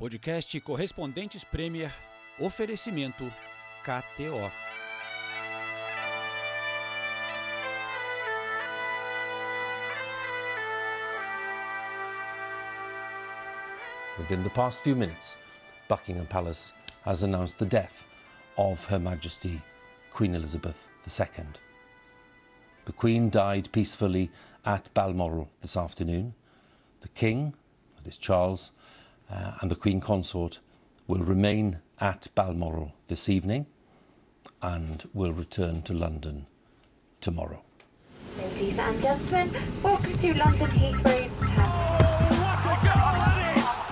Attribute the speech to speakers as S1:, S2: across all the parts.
S1: Podcast Correspondentes Premier. Oferecimento KTO.
S2: Within the past few minutes, Buckingham Palace has announced the death of Her Majesty Queen Elizabeth II. The Queen died peacefully at Balmoral this afternoon. The King, that is Charles, uh, and the Queen Consort will remain at Balmoral this evening and will return to London tomorrow.
S3: Ladies and gentlemen, welcome to London Heathrow Terminal.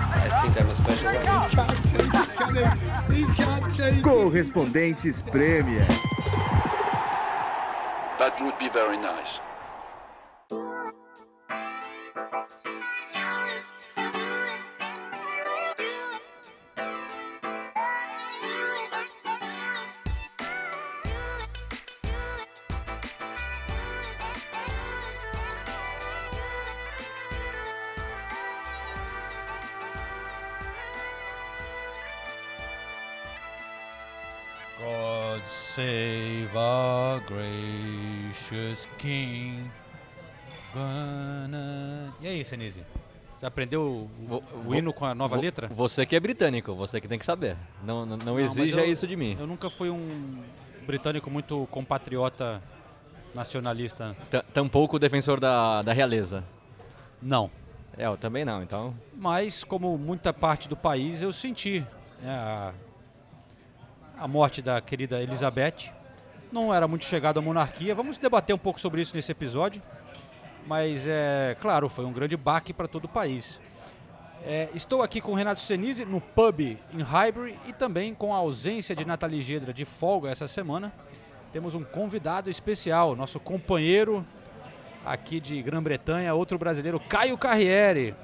S4: I think I'm a special one.
S5: Correspondentes Premier.
S6: That would be very nice.
S1: King. Gonna... E aí, Senise? Já aprendeu o, o hino com a nova letra?
S7: Você que é britânico, você que tem que saber. Não, não, não
S1: Não,
S7: exija
S1: eu-
S7: isso de mim.
S1: Eu nunca fui um britânico muito compatriota nacionalista.
S7: T- Tampouco defensor da, da realeza.
S1: Não.
S7: É, eu também não, então.
S1: Mas, como muita parte do país, eu senti né, a, a morte da querida Elizabeth. Não era muito chegado à monarquia. Vamos debater um pouco sobre isso nesse episódio. Mas, é claro, foi um grande baque para todo o país. É, estou aqui com o Renato Senise no pub em Highbury e também com a ausência de Nathalie Gedra de folga essa semana. Temos um convidado especial, nosso companheiro aqui de Grã-Bretanha, outro brasileiro, Caio Carriere.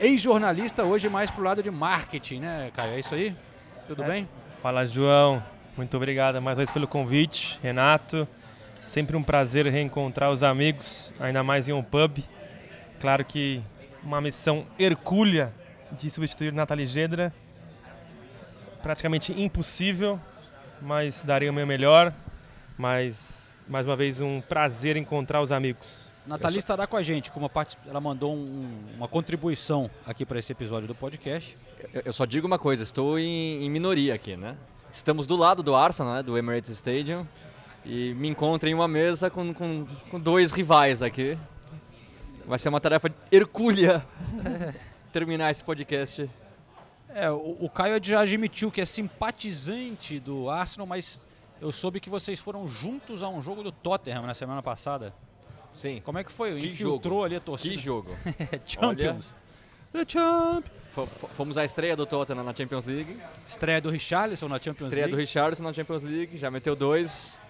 S1: Ex-jornalista, hoje mais pro lado de marketing, né, Caio? É isso aí? Tudo bem?
S8: Fala, João. Muito obrigado mais uma vez pelo convite, Renato. Sempre um prazer reencontrar os amigos, ainda mais em um pub. Claro que uma missão hercúlea de substituir Nathalie Gedra. Praticamente impossível, mas darei o meu melhor. Mas, mais uma vez, um prazer encontrar os amigos.
S1: Nathalie estará com a gente, como parte, ela mandou um- uma contribuição aqui para esse episódio do podcast.
S7: Eu, eu só digo uma coisa, estou em, em minoria aqui, né? Estamos do lado do Arsenal, né, do Emirates Stadium. E me encontro em uma mesa com, com, com dois rivais aqui. Vai ser uma tarefa hercúlea terminar esse podcast.
S1: É, o, o Caio já admitiu que é simpatizante do Arsenal, mas eu soube que vocês foram juntos a um jogo do Tottenham na semana passada.
S7: Sim.
S1: Como é que foi?
S7: Que
S1: Infiltrou
S7: jogo.
S1: ali a torcida?
S7: Que jogo.
S1: Champions.
S7: The Champ. Fo- fo- Fomos à estreia do Tottenham na Champions League.
S1: Estreia do Richarlison na Champions
S7: Estreia do
S1: League.
S7: Richardson na Champions League, já meteu dois.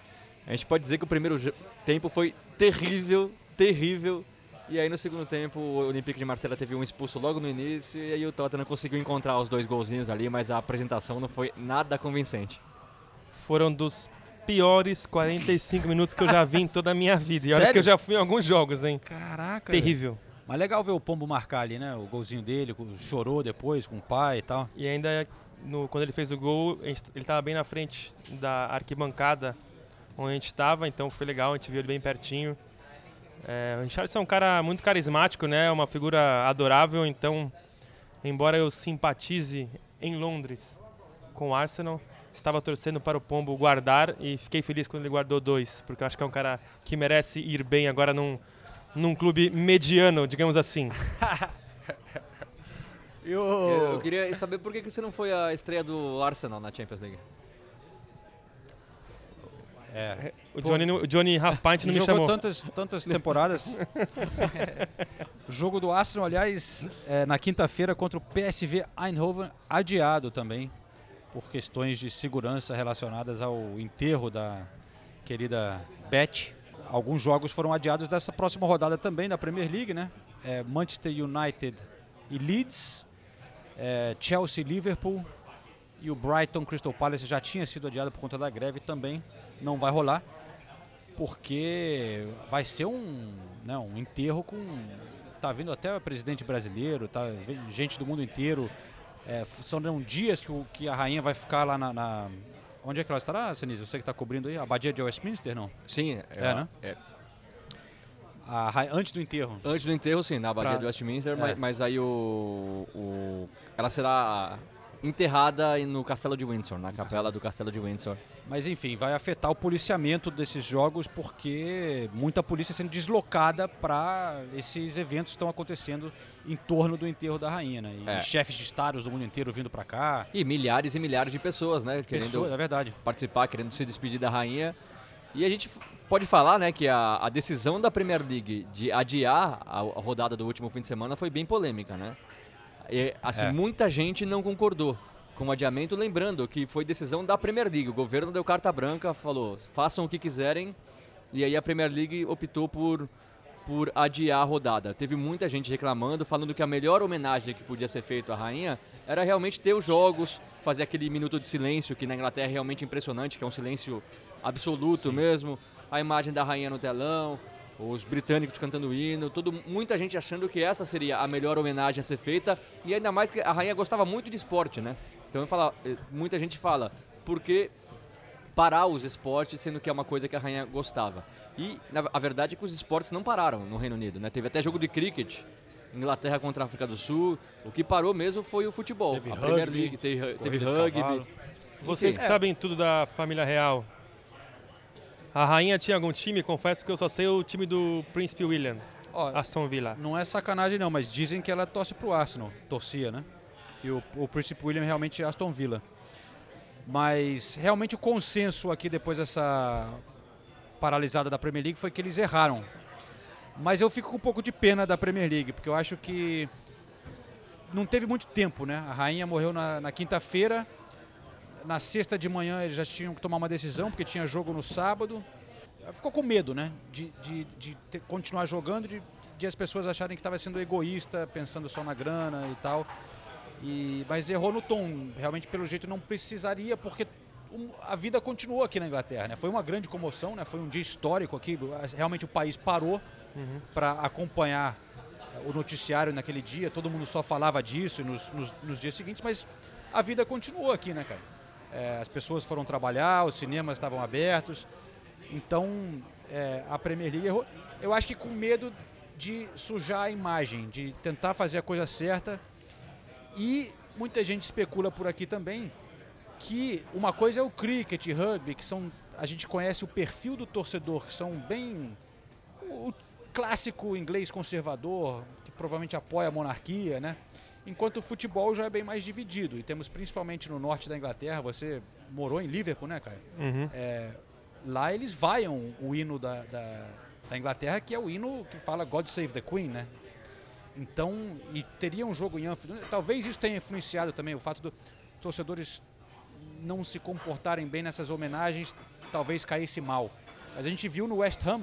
S7: A gente pode dizer que o primeiro tempo foi terrível, terrível. E aí no segundo tempo o Olympique de Marselha teve um expulso logo no início e aí o Tottenham conseguiu encontrar os dois golzinhos ali, mas a apresentação não foi nada convincente.
S8: Foram dos piores 45 minutos que eu já vi em toda a minha vida. E olha
S1: Sério?
S8: que eu já fui em alguns jogos, hein?
S1: Caraca.
S8: Terrível.
S1: Mas legal ver o Pombo marcar ali, né? O golzinho dele, chorou depois com o pai e tal.
S8: E ainda no- quando ele fez o gol, ele estava bem na frente da arquibancada onde a gente estava, então foi legal, a gente viu ele bem pertinho. É, o Richarlison é um cara muito carismático, né? Uma figura adorável, então, embora eu simpatize em Londres com o Arsenal, estava torcendo para o Pombo guardar e fiquei feliz quando ele guardou dois, porque eu acho que é um cara que merece ir bem agora num, num clube mediano, digamos assim.
S7: Eu, eu queria saber por que você não foi à estreia do Arsenal na Champions League.
S1: É,
S8: O Johnny, não- o Johnny Half Pint não me
S1: jogou
S8: chamou.
S1: tantas, tantas temporadas. o jogo do Arsenal, aliás, é, na quinta-feira contra o PSV Eindhoven, adiado também, por questões de segurança relacionadas ao enterro da querida Beth. Alguns jogos foram adiados dessa próxima rodada também da Premier League, né? É, Manchester United e Leeds, é, Chelsea Liverpool e o Brighton Crystal Palace já tinha sido adiado por conta da greve também, não vai rolar porque vai ser um, né, um enterro com tá vindo até o presidente brasileiro, tá gente do mundo inteiro É, são dias que, que a rainha vai ficar lá na. na- onde é que ela estará, Sinise? Você que está cobrindo aí? A abadia de Westminster, não?
S7: Sim,
S1: É, né?
S7: é.
S1: A antes do enterro.
S7: Antes do enterro, sim, na abadia
S1: Pra-
S7: de Westminster,
S1: é.
S7: mas, mas aí o, o- ela será enterrada no Castelo de Windsor, na capela do Castelo de Windsor.
S1: Mas enfim, vai afetar o policiamento desses jogos porque muita polícia sendo deslocada para esses eventos que estão acontecendo em torno do enterro da rainha, né? E
S7: É.
S1: chefes de estados do mundo inteiro vindo para cá.
S7: E milhares e milhares de pessoas, né, querendo
S1: Pessoas, é verdade.
S7: participar, querendo se despedir da rainha. E a gente pode falar, né, que a, a decisão da Premier League de adiar a, a rodada do último fim de semana foi bem polêmica, né? E, assim,
S1: É.
S7: muita gente não concordou com o adiamento, lembrando que foi decisão da Premier League. O governo deu carta branca, falou, façam o que quiserem. E aí a Premier League optou por por adiar a rodada. Teve muita gente reclamando, falando que a melhor homenagem que podia ser feita à rainha era realmente ter os jogos, fazer aquele minuto de silêncio, que na Inglaterra é realmente impressionante, que é um silêncio absoluto mesmo, a imagem da rainha no telão, os britânicos cantando o hino, todo, muita gente achando que essa seria a melhor homenagem a ser feita, e ainda mais que a rainha gostava muito de esporte, né? Então eu falo, eh, muita gente fala, por que parar os esportes, sendo que é uma coisa que a rainha gostava. E na- a verdade é que os esportes não pararam no Reino Unido, né? Teve até jogo de cricket, Inglaterra contra a África do Sul. O que parou mesmo foi o futebol.
S1: Teve
S7: a Premier
S1: rugby,
S7: League teve, teve rugby.
S8: Vocês que
S7: é.
S8: sabem tudo da família real. A rainha tinha algum time? Confesso que eu só sei o time do Príncipe William,
S1: Ó,
S8: Aston Villa.
S1: não é sacanagem não, mas dizem que ela torce pro Arsenal, torcia, né? E o, o Príncipe William realmente é Aston Villa. Mas realmente o consenso aqui depois dessa paralisada da Premier League foi que eles erraram. Mas eu fico com um pouco de pena da Premier League, porque eu acho que não teve muito tempo, né? A rainha morreu na, na quinta-feira, na sexta de manhã eles já tinham que tomar uma decisão, porque tinha jogo no sábado. Ficou com medo, né? De, de, de ter- continuar jogando, de, de as pessoas acharem que estava sendo egoísta, pensando só na grana e tal. E, mas errou no tom. Realmente, pelo jeito, não precisaria, porque a vida continuou aqui na Inglaterra. Né? Foi uma grande comoção, né? foi um dia histórico aqui. Realmente o país parou para acompanhar eh, o noticiário naquele dia. Todo mundo só falava disso nos, nos, nos dias seguintes, mas a vida continuou aqui, né, cara? Eh, as pessoas foram trabalhar, os cinemas estavam abertos. Então, eh, a Premier League errou. Eu acho que com medo de sujar a imagem, de tentar fazer a coisa certa. E muita gente especula por aqui também que uma coisa é o cricket, rugby, que são a gente conhece o perfil do torcedor, que são bem o clássico inglês conservador, que provavelmente apoia a monarquia, né? Enquanto o futebol já é bem mais dividido. E temos principalmente no norte da Inglaterra, você morou em Liverpool, né, Caio?
S8: Uhum.
S1: É, lá eles vaiam o hino da, da, da Inglaterra, que é o hino que fala God Save the Queen, né? Então, e teria um jogo em Anfield. Talvez isso tenha influenciado também o fato dos torcedores não se comportarem bem nessas homenagens, talvez caísse mal. Mas a gente viu no West Ham,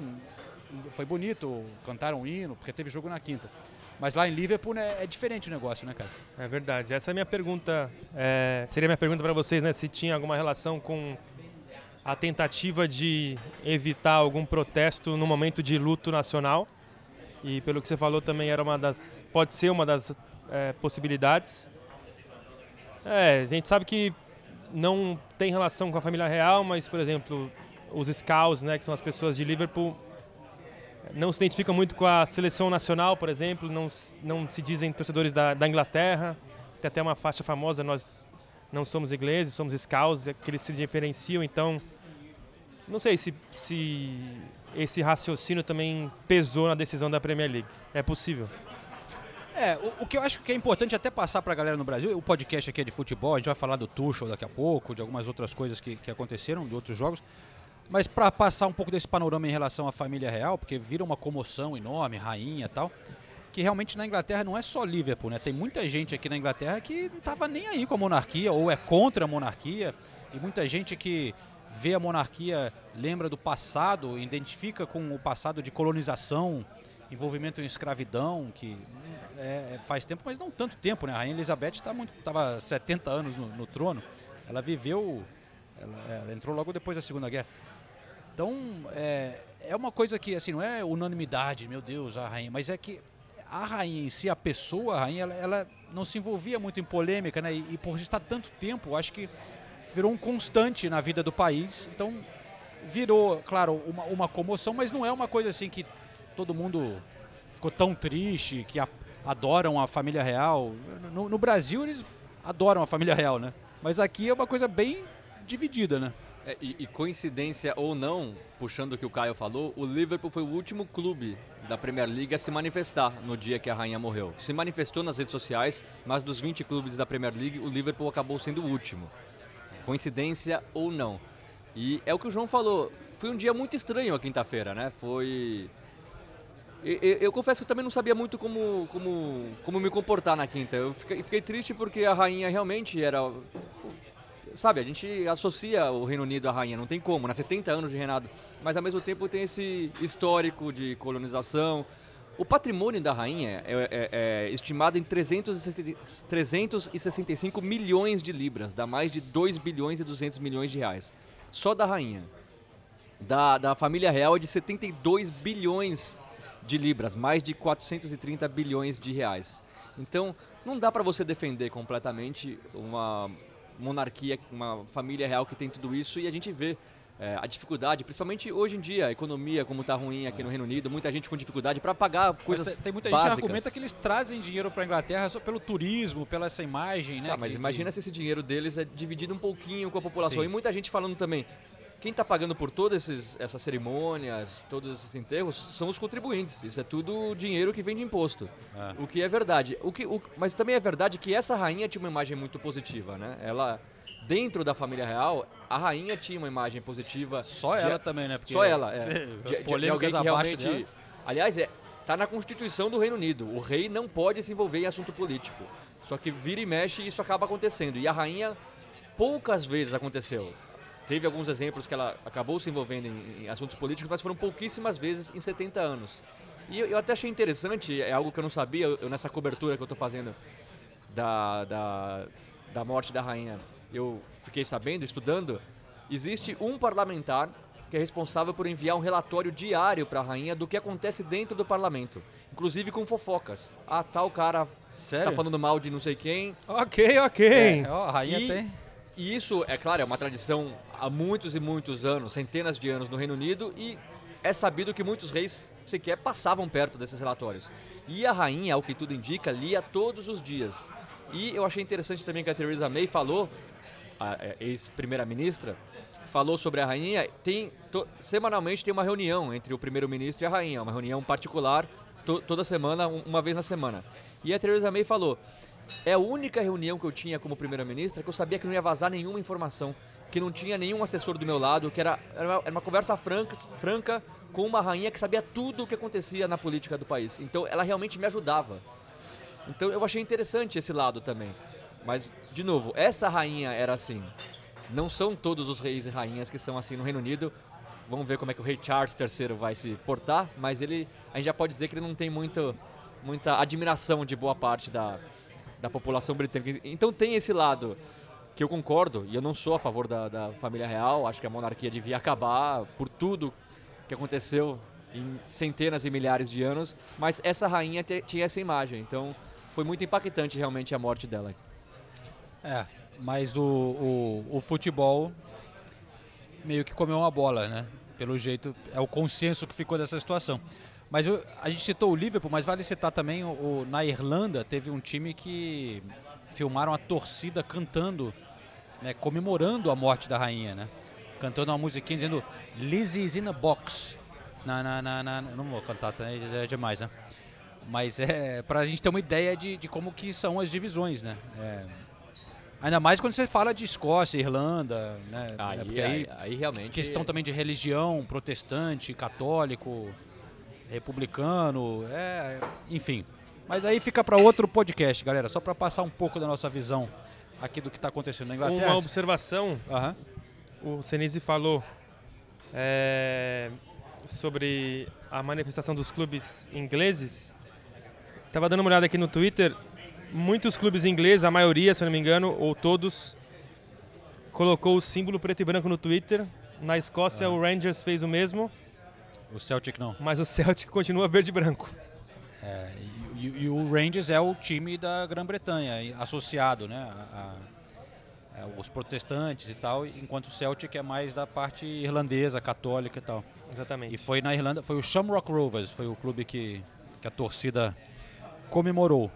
S1: foi bonito, cantaram o hino, porque teve jogo na quinta. Mas lá em Liverpool né, é diferente o negócio, né, cara?
S8: É verdade. Essa é a minha pergunta. é, seria minha pergunta para vocês, né? Se tinha alguma relação com a tentativa de evitar algum protesto no momento de luto nacional. E pelo que você falou também era uma das, pode ser uma das é, possibilidades. É, a gente sabe que não tem relação com a família real, mas por exemplo os Scouts, né, que são as pessoas de Liverpool, não se identificam muito com a seleção nacional, por exemplo, não, não se dizem torcedores da, da Inglaterra. Tem até uma faixa famosa, nós não somos ingleses, somos scouts, é que eles se diferenciam, então não sei se, se esse raciocínio também pesou na decisão da Premier League. É possível.
S1: É, o, o que eu acho que é importante até passar pra galera no Brasil, o podcast aqui é de futebol, a gente vai falar do Tuchel daqui a pouco, de algumas outras coisas que, que aconteceram, de outros jogos, mas para passar um pouco desse panorama em relação à família real, porque vira uma comoção enorme, rainha e tal, que realmente na Inglaterra não é só Liverpool, né? Tem muita gente aqui na Inglaterra que não tava nem aí com a monarquia ou é contra a monarquia, e muita gente que vê a monarquia, lembra do passado, identifica com o passado de colonização, envolvimento em escravidão, que é, faz tempo, mas não tanto tempo, né? A Rainha Elizabeth tá estava 70 anos no, no trono, ela viveu, ela, ela entrou logo depois da Segunda Guerra. Então, é, é uma coisa que, assim, não é unanimidade, meu Deus, a rainha, mas é que a rainha em si, a pessoa, a rainha, ela, ela não se envolvia muito em polêmica, né? E, e por estar tanto tempo, acho que virou um constante na vida do país. Então, virou, claro, uma, uma comoção, mas não é uma coisa assim que todo mundo ficou tão triste, que a- adoram a família real. No, no Brasil, eles adoram a família real, né? Mas aqui é uma coisa bem dividida, né?
S7: É, e, e coincidência ou não, puxando o que o Caio falou, o Liverpool foi o último clube da Premier League a se manifestar no dia que a rainha morreu. Se manifestou nas redes sociais, mas dos 20 clubes da Premier League, o Liverpool acabou sendo o último. Coincidência ou não. E é o que o João falou, foi um dia muito estranho a quinta-feira, né? Foi e- e- Eu, confesso que eu também não sabia muito como, como, como me comportar na quinta. Eu fiquei, fiquei triste porque a rainha realmente era. Sabe, a gente associa o Reino Unido à rainha, não tem como, né? 70 anos de reinado. Mas ao mesmo tempo tem esse histórico de colonização. O patrimônio da rainha é, é- é estimado em 360 365 milhões de libras, dá mais de 2 bilhões e 200 milhões de reais. Só da rainha da, da família real é de 72 bilhões de libras, mais de 430 bilhões de reais. Então, não dá para você defender completamente uma monarquia, uma família real que tem tudo isso e a gente vê é, a dificuldade, principalmente hoje em dia, a economia como está ruim aqui no Reino Unido, muita gente com dificuldade para pagar coisas
S1: Mas tem, tem muita
S7: básicas.
S1: gente que argumenta que eles trazem dinheiro para a Inglaterra só pelo turismo, pela essa imagem, né?
S7: Tá, mas
S1: que-
S7: imagina
S1: que-
S7: se esse dinheiro deles é dividido um pouquinho com a população.
S1: Sim.
S7: E muita gente falando também, quem está pagando por todas esses- essas cerimônias, todos esses enterros, são os contribuintes. Isso é tudo dinheiro que vem de imposto.
S1: É.
S7: O que é verdade. O que, o- mas também é verdade que essa rainha tinha uma imagem muito positiva, né? Ela, dentro da família real, a rainha tinha uma imagem positiva.
S1: Só
S7: de-
S1: ela também, né? Porque
S7: Só ela, é. De- de- de, alguém que realmente.
S1: dela.
S7: Aliás, é, tá na Constituição do Reino Unido. O rei não pode se envolver em assunto político. Só que vira e mexe e isso acaba acontecendo. E a rainha poucas vezes aconteceu. Teve alguns exemplos que ela acabou se envolvendo em, em assuntos políticos, mas foram pouquíssimas vezes em 70 anos. E eu, eu até achei interessante, é algo que eu não sabia, eu, nessa cobertura que eu estou fazendo da, da, da morte da rainha, eu fiquei sabendo, estudando, existe um parlamentar que é responsável por enviar um relatório diário para a rainha do que acontece dentro do parlamento, inclusive com fofocas. Ah, tal cara
S1: Sério?
S7: tá falando mal de não sei quem.
S8: Ok, ok.
S1: É, ó, a rainha
S7: E-
S1: tem.
S7: E isso, é claro, é uma tradição há muitos e muitos anos, centenas de anos no Reino Unido e é sabido que muitos reis sequer passavam perto desses relatórios. E a rainha, ao que tudo indica, lia todos os dias. E eu achei interessante também que a Theresa May falou, a é, ex-primeira-ministra, falou sobre a rainha. Tem to- semanalmente tem uma reunião entre o primeiro-ministro e a rainha, uma reunião particular to- toda semana, um- uma vez na semana. E a Theresa May falou: é a única reunião que eu tinha como primeira-ministra que eu sabia que não ia vazar nenhuma informação, que não tinha nenhum assessor do meu lado, que era, era, uma, era uma conversa franca, franca com uma rainha que sabia tudo o que acontecia na política do país. Então ela realmente me ajudava. Então eu achei interessante esse lado também. Mas, de novo, essa rainha era assim. Não são todos os reis e rainhas que são assim no Reino Unido. Vamos ver como é que o rei Charles III vai se portar, mas ele, a gente já pode dizer que ele não tem muito, muita admiração de boa parte da, da população britânica. Então tem esse lado que eu concordo, e eu não sou a favor da, da família real, acho que a monarquia devia acabar por tudo que aconteceu em centenas e milhares de anos, mas essa rainha tinha essa imagem, então foi muito impactante realmente a morte dela.
S1: É, mas o, o, o futebol meio que comeu uma bola, né? Pelo jeito, é o consenso que ficou dessa situação. Mas eu- a gente citou o Liverpool, mas vale citar também o, o- na Irlanda teve um time que filmaram a torcida cantando, né, comemorando a morte da rainha, né? Cantando uma musiquinha dizendo Lizzie's in a box. Na, na, na, na- não vou cantar, tá? é demais, né? Mas é pra gente ter uma ideia de, de como que são as divisões, né? É, Ainda mais quando você fala de Escócia, Irlanda, né?
S7: Aí,
S1: É, porque
S7: aí, aí realmente...
S1: questão também de religião, protestante, católico, republicano, é, enfim. Mas aí fica para outro podcast, galera, só para passar um pouco da nossa visão aqui do que está acontecendo na Inglaterra.
S8: Uma observação,
S1: Aham.
S8: o Senise falou é, sobre a manifestação dos clubes ingleses. Tava dando uma olhada aqui no Twitter. Muitos clubes ingleses, a maioria, se não me engano, ou todos, colocou o símbolo preto e branco no Twitter. Na Escócia, o Rangers fez o mesmo,
S1: O Celtic não.
S8: mas o Celtic continua verde e branco.
S1: É, e, E, o Rangers é o time da Grã-Bretanha, associado, né? a- a- a- os protestantes e tal, enquanto o Celtic é mais da parte irlandesa, católica e tal.
S8: Exatamente.
S1: E foi na Irlanda, foi o Shamrock Rovers, foi o clube que, que a torcida comemorou.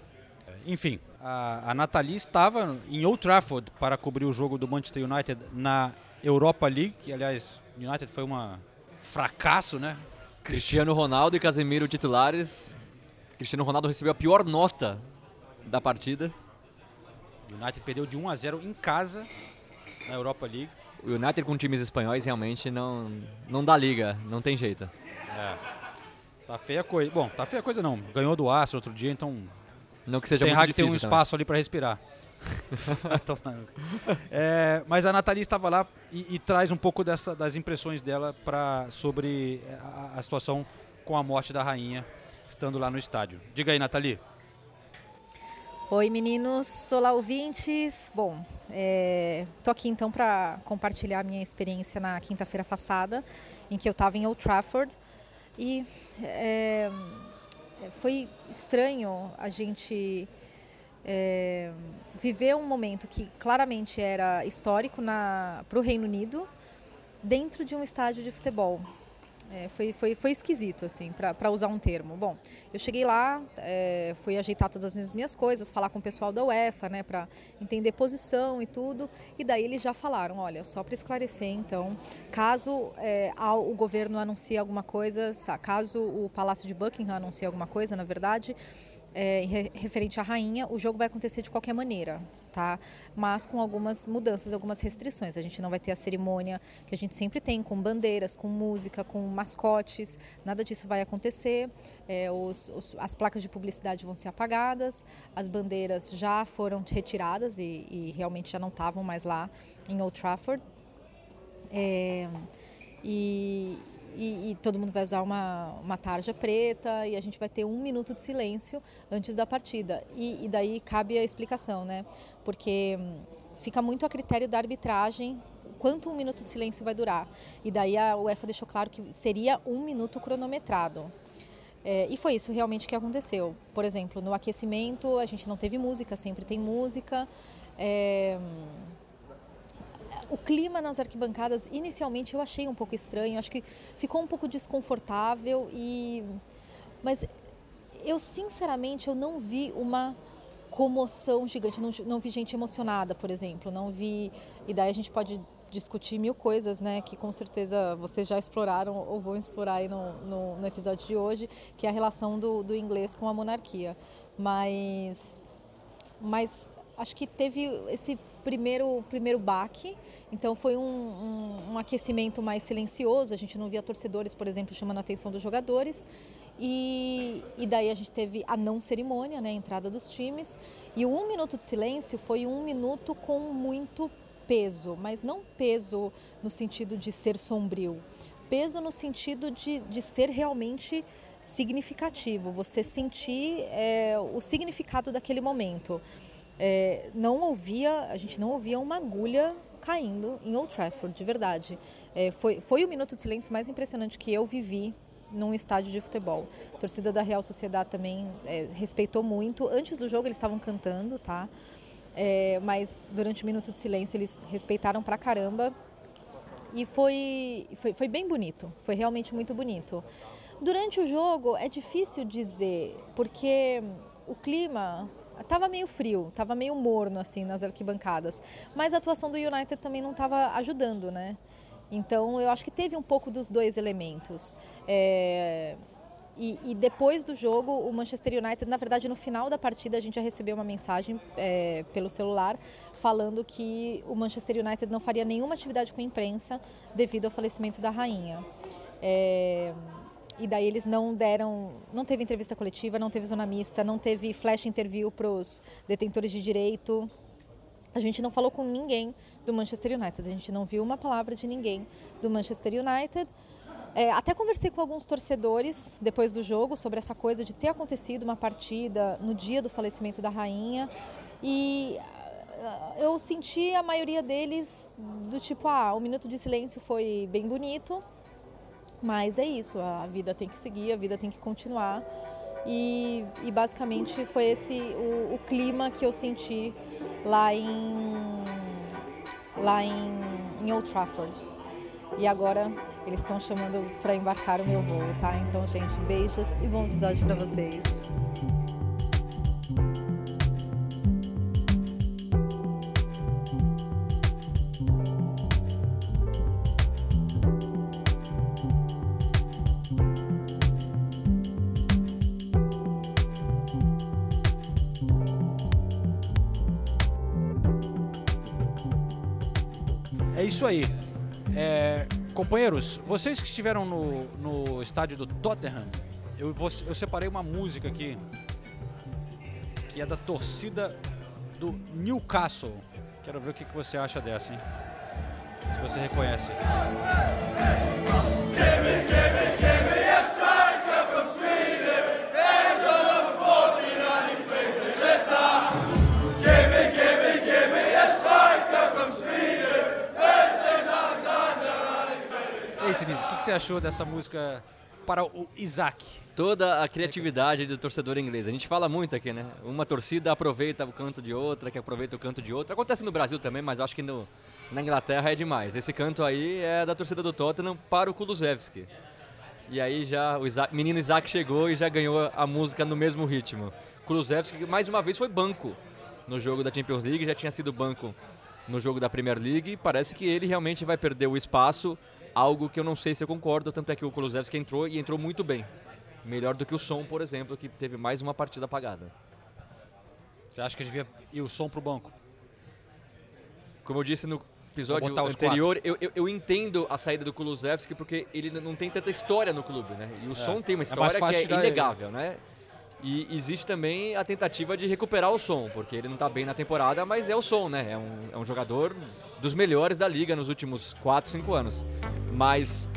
S1: Enfim, a, a Nathalie estava em Old Trafford para cobrir o jogo do Manchester United na Europa League, que aliás, o United foi um fracasso, né?
S7: Cristiano Ronaldo e Casemiro titulares. Cristiano Ronaldo recebeu a pior nota da partida.
S1: O United perdeu de 1 a 0 em casa na Europa League.
S7: O United com times espanhóis realmente não, não dá liga, não tem jeito.
S1: É. Tá feia a coisa. Bom, tá feia a coisa não. Ganhou do Astro outro dia, então
S7: Não que seja
S1: tem
S7: muito
S1: que ter um
S7: difícil também.
S1: espaço ali para respirar. É, mas a Nathalie estava lá e, e traz um pouco dessa, das impressões dela pra, sobre a, a situação com a morte da rainha, estando lá no estádio. Diga aí, Nathalie.
S9: Oi meninos, olá ouvintes. Bom, é, tô aqui então para compartilhar a minha experiência na quinta-feira passada, em que eu estava em Old Trafford e é, foi estranho a gente é, viver um momento que claramente era histórico para o Reino Unido dentro de um estádio de futebol. É, foi, foi, foi esquisito, assim, para usar um termo. Bom, eu cheguei lá, é, fui ajeitar todas as minhas coisas, falar com o pessoal da UEFA, né, para entender posição e tudo. E daí eles já falaram: olha, só para esclarecer, então, caso é, ao- o governo anuncie alguma coisa, sa- caso o Palácio de Buckingham anuncie alguma coisa, na verdade, é, referente à rainha, o jogo vai acontecer de qualquer maneira, tá? Mas com algumas mudanças, algumas restrições. A gente não vai ter a cerimônia que a gente sempre tem, com bandeiras, com música, com mascotes. Nada disso vai acontecer. É, os- os- as placas de publicidade vão ser apagadas, as bandeiras já foram retiradas e, e realmente já não estavam mais lá em Old Trafford. É, e, e- e todo mundo vai usar uma, uma tarja preta e a gente vai ter um minuto de silêncio antes da partida. E, e daí cabe a explicação, né? Porque hum, fica muito a critério da arbitragem quanto um minuto de silêncio vai durar. E daí a UEFA deixou claro que seria um minuto cronometrado. É, e foi isso realmente que aconteceu. Por exemplo, no aquecimento a gente não teve música, sempre tem música. É, o clima nas arquibancadas, inicialmente eu achei um pouco estranho, acho que ficou um pouco desconfortável e mas eu sinceramente eu não vi uma comoção gigante, não, não vi gente emocionada, por exemplo, não vi e daí a gente pode discutir mil coisas, né, que com certeza vocês já exploraram ou vão explorar aí no, no, no episódio de hoje, que é a relação do, do inglês com a monarquia, mas mas acho que teve esse primeiro primeiro baque então foi um, um, um aquecimento mais silencioso a gente não via torcedores por exemplo chamando a atenção dos jogadores e, e daí a gente teve a não cerimônia né a entrada dos times e o um minuto de silêncio foi um minuto com muito peso mas não peso no sentido de ser sombrio peso no sentido de, de ser realmente significativo, você sentir é, o significado daquele momento. É, não ouvia, a gente não ouvia uma agulha caindo em Old Trafford, de verdade. É, foi, foi o minuto de silêncio mais impressionante que eu vivi num estádio de futebol. A torcida da Real Sociedade também é, respeitou muito. Antes do jogo eles estavam cantando, tá? É, mas durante o minuto de silêncio eles respeitaram pra caramba. E foi, foi, foi bem bonito, foi realmente muito bonito. Durante o jogo é difícil dizer, porque o clima estava meio frio, estava meio morno assim nas arquibancadas, mas a atuação do United também não estava ajudando, né? Então eu acho que teve um pouco dos dois elementos. É, e, e, depois do jogo, o Manchester United, na verdade, no final da partida, a gente já recebeu uma mensagem é, pelo celular falando que o Manchester United não faria nenhuma atividade com a imprensa devido ao falecimento da rainha. É, e daí eles não deram, não teve entrevista coletiva, não teve zona mista, não teve flash interview para os detentores de direito. A gente não falou com ninguém do Manchester United, a gente não viu uma palavra de ninguém do Manchester United. É, até conversei com alguns torcedores depois do jogo sobre essa coisa de ter acontecido uma partida no dia do falecimento da rainha e eu senti a maioria deles do tipo, ah, o minuto de silêncio foi bem bonito, mas é isso, a vida tem que seguir, a vida tem que continuar. E, e basicamente foi esse o, o clima que eu senti lá em lá em, em Old Trafford. E agora eles estão chamando para embarcar o meu voo, tá? Então, gente, beijos e bom episódio para vocês.
S1: Companheiros, vocês que estiveram no, no estádio do Tottenham, eu, vou- eu separei uma música aqui que é da torcida do Newcastle. Quero ver o que, que você acha dessa, hein? Se você reconhece. E aí, Sinise, o que, que você achou dessa música para o Isaac?
S7: Toda a criatividade do torcedor inglês. A gente fala muito aqui, né? Uma torcida aproveita o canto de outra, que aproveita o canto de outra. Acontece no Brasil também, mas acho que no, na Inglaterra é demais. Esse canto aí é da torcida do Tottenham para o Kulusevski. E aí já o Isaac, menino Isaac chegou e já ganhou a música no mesmo ritmo. Kulusevski, mais uma vez, foi banco no jogo da Champions League, já tinha sido banco no jogo da Premier League. Parece que ele realmente vai perder o espaço, algo que eu não sei se eu concordo, tanto é que o Kulusevski entrou e entrou muito bem. Melhor do que o Som, por exemplo, que teve mais uma partida apagada.
S1: Você acha que devia ir o som pro banco?
S7: Como eu disse no episódio anterior, eu, eu, eu entendo a saída do Kulusevski porque ele não tem tanta história no clube, né? E o Som tem uma
S1: É
S7: história
S1: fácil
S7: que é
S1: tirar ele.
S7: inegável, né? E existe também a tentativa de recuperar o Som, porque ele não tá bem na temporada, mas é o Som, né? É um, é um jogador dos melhores da liga nos últimos 4, 5 anos. Mas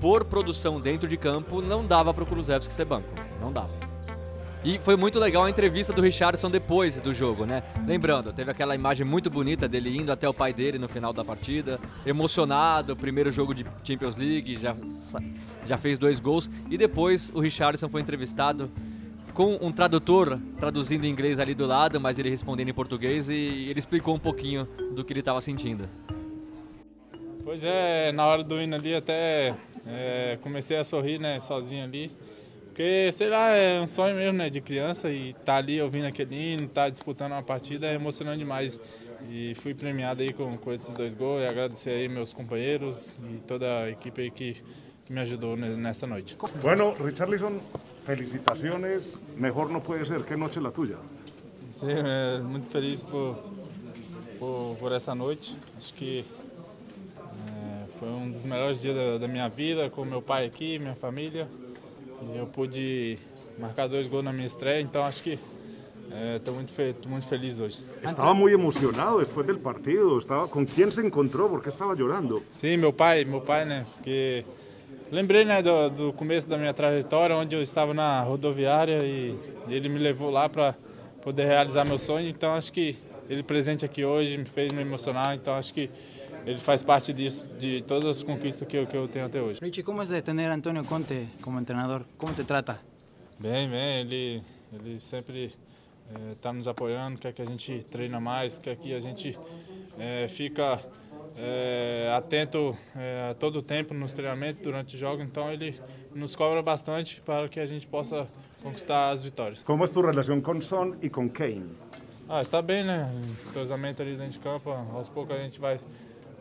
S7: por produção dentro de campo, não dava para o Kulusevski ser banco. Não dava. E foi muito legal a entrevista do Richardson depois do jogo, né? Lembrando, teve aquela imagem muito bonita dele indo até o pai dele no final da partida, emocionado, primeiro jogo de Champions League, já, já fez dois gols. E depois o Richardson foi entrevistado com um tradutor traduzindo em inglês ali do lado, mas ele respondendo em português e ele explicou um pouquinho do que ele estava sentindo.
S10: Pois é, na hora do hino ali até é, comecei a sorrir, né, sozinho ali. Porque, sei lá, é um sonho mesmo, né, de criança e tá ali ouvindo aquele hino, tá disputando uma partida é emocionante demais. E fui premiado aí com, com esses dois gols e agradecer aí meus companheiros e toda a equipe aí que, que me ajudou ne- nessa noite.
S11: Bueno, Richarlison, felicitaciones. Mejor no puede ser. Qué noche la tuya.
S10: Sim, é, muito feliz por, por, por essa noite. Acho que é, foi um dos melhores dias da, da minha vida, com meu pai aqui, minha família. E eu pude marcar dois gols na minha estreia, então acho que estou muito, fe muito feliz hoje.
S11: Estaba muy emocionado después del partido. Estaba, ¿Con quién se encontró? ¿Por qué estaba llorando?
S10: Sim, meu pai, meu pai, né? Porque lembrei, né, do, do começo da minha trajetória, onde eu estava na rodoviária e ele me levou lá para poder realizar meu sonho. Então acho que ele presente aqui hoje me fez me emocionar. Então acho que ele faz parte disso, de todas as conquistas que eu, que eu tenho até hoje.
S12: Richie, ¿cómo es de tener a Antonio Conte como entrenador? ¿Cómo te trata?
S10: Bem, bem, ele, ele sempre está nos apoiando, quer que a gente treina mais, quer que a gente eh, fica eh, atento eh, a todo o tempo nos treinamentos, durante o jogo, então ele nos cobra bastante para que a gente possa conquistar as vitórias.
S11: ¿Cómo es tu relación con Son y con Kane?
S10: Ah, está bem, né? Entrosamento ali dentro de campo, aos poucos a gente vai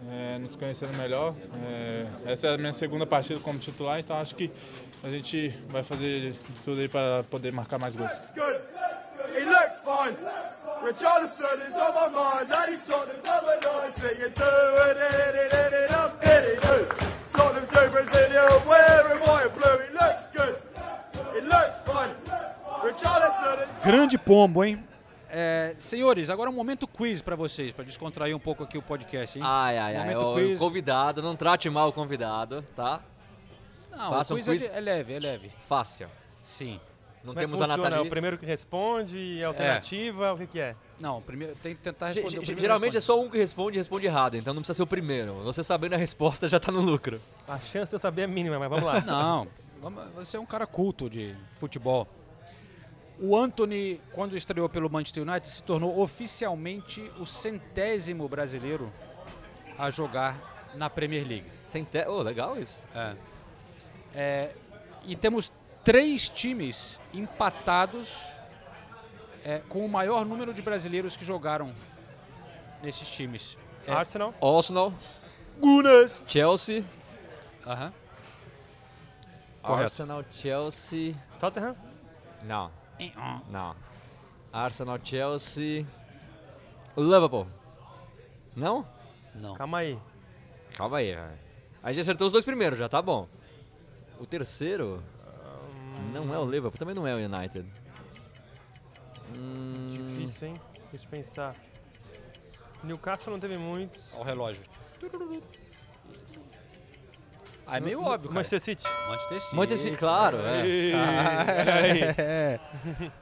S10: eh, nos conhecendo melhor. Eh, essa é a minha segunda partida como titular, então acho que a gente vai fazer de tudo aí para poder marcar mais gols.
S13: good. He looks fine. Richarlison is on
S1: pombo, hein? É, senhores, agora um momento quiz pra vocês, pra descontrair um pouco aqui o podcast, hein?
S7: Ai, ai, ai.
S1: Momento
S7: O, o
S1: quiz.
S7: convidado, não trate mal o convidado, tá?
S1: Não,
S7: Faça
S1: o
S7: um
S1: quiz
S7: quiz
S1: é, é leve, é leve.
S7: fácil.
S1: Sim.
S7: Não
S8: Como é que
S7: temos a
S8: funciona? É o primeiro que responde, alternativa, o que, que é?
S1: Não, primeiro tem que tentar responder. primeiro
S7: Geralmente é
S1: responde.
S7: só um que responde e responde errado, então não precisa ser o primeiro. Você sabendo a resposta já tá no lucro.
S8: A chance de eu saber é mínima, mas vamos lá.
S1: Não, vamos- você é um cara culto de futebol. O Anthony, quando estreou pelo Manchester United, se tornou oficialmente o centésimo brasileiro a jogar na Premier League.
S7: Centé... Oh, legal isso.
S1: É. É, e temos três times empatados é, com o maior número de brasileiros que jogaram nesses times. É,
S8: Arsenal.
S7: Arsenal,
S1: Gunas.
S7: Chelsea,
S1: Aham.
S7: Arsenal, Chelsea...
S8: Tottenham.
S7: Não. Não. Arsenal, Chelsea... Liverpool. Não?
S1: Não.
S8: Calma aí.
S7: Calma aí, velho. A gente acertou os dois primeiros, já tá bom. O terceiro... Não é o Liverpool, também não é o United. Hum,
S8: Difícil, hein? Deixa eu pensar. Newcastle não teve muitos.
S1: Olha o relógio. Ah, é meio óbvio, cara.
S8: Manchester City.
S1: Manchester City.
S7: Manchester City, claro. é.
S1: Ah,
S8: peraí.
S1: é.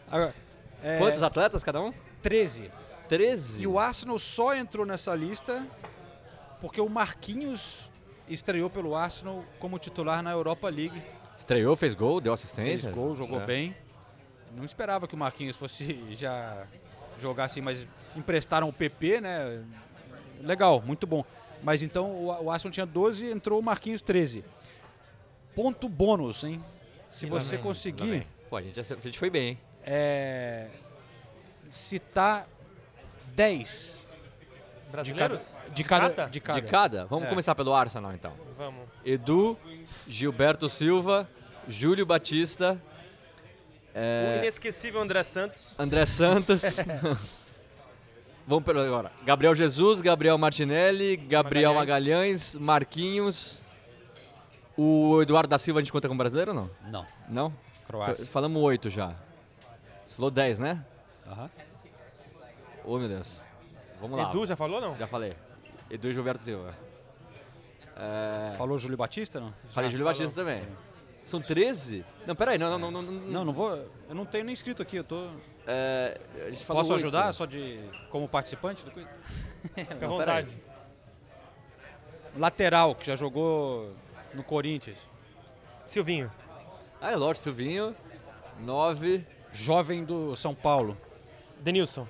S1: Agora, é,
S7: Quantos atletas cada um?
S1: 13.
S7: 13.
S1: E o Arsenal só entrou nessa lista porque o Marquinhos estreou pelo Arsenal como titular na Europa League.
S7: Estreou, fez gol, deu assistência.
S1: Fez gol, jogou
S7: É.
S1: bem. Não esperava que o Marquinhos fosse já jogar assim, mas emprestaram o PP, né? Legal, muito bom. Mas então o o Arsenal tinha 12 entrou o Marquinhos 13. Ponto bônus, hein? Se
S7: Lá
S1: você
S7: vem,
S1: conseguir.
S7: Pô, a gente, a gente foi bem, hein?
S1: é, citar 10 de cada,
S8: Brasileiros?
S1: de cada,
S8: cada?
S1: de cada.
S7: De cada? Vamos
S1: É.
S7: começar pelo Arsenal, então.
S8: Vamos.
S7: Edu, Gilberto Silva, Júlio Batista,
S8: O
S7: é,
S8: inesquecível André Santos.
S7: André Santos. Vamos pelo agora. Gabriel Jesus, Gabriel Martinelli, Gabriel Magalhães, Marquinhos. O Eduardo da Silva a gente conta como brasileiro ou não?
S1: Não.
S7: Não?
S1: Croácia.
S7: T- Falamos oito já. Você falou dez, né?
S1: Aham.
S7: Ô, meu Deus. Vamos lá.
S8: Edu, já falou não?
S7: Já falei. Edu e Gilberto Silva. É,
S1: Falou Júlio Batista, não?
S7: Falei Júlio Batista também. São 13? Não, peraí, não, não, não. Não,
S1: Não, não vou. Eu não tenho nem escrito aqui, eu tô.
S7: É, a gente falou
S1: Posso ajudar só de como participante do quiz?
S8: Fica à vontade.
S1: Lateral, que já jogou no Corinthians.
S8: Silvinho.
S7: Ah, é lógico, Silvinho. 9.
S1: Jovem do São Paulo.
S8: Denilson.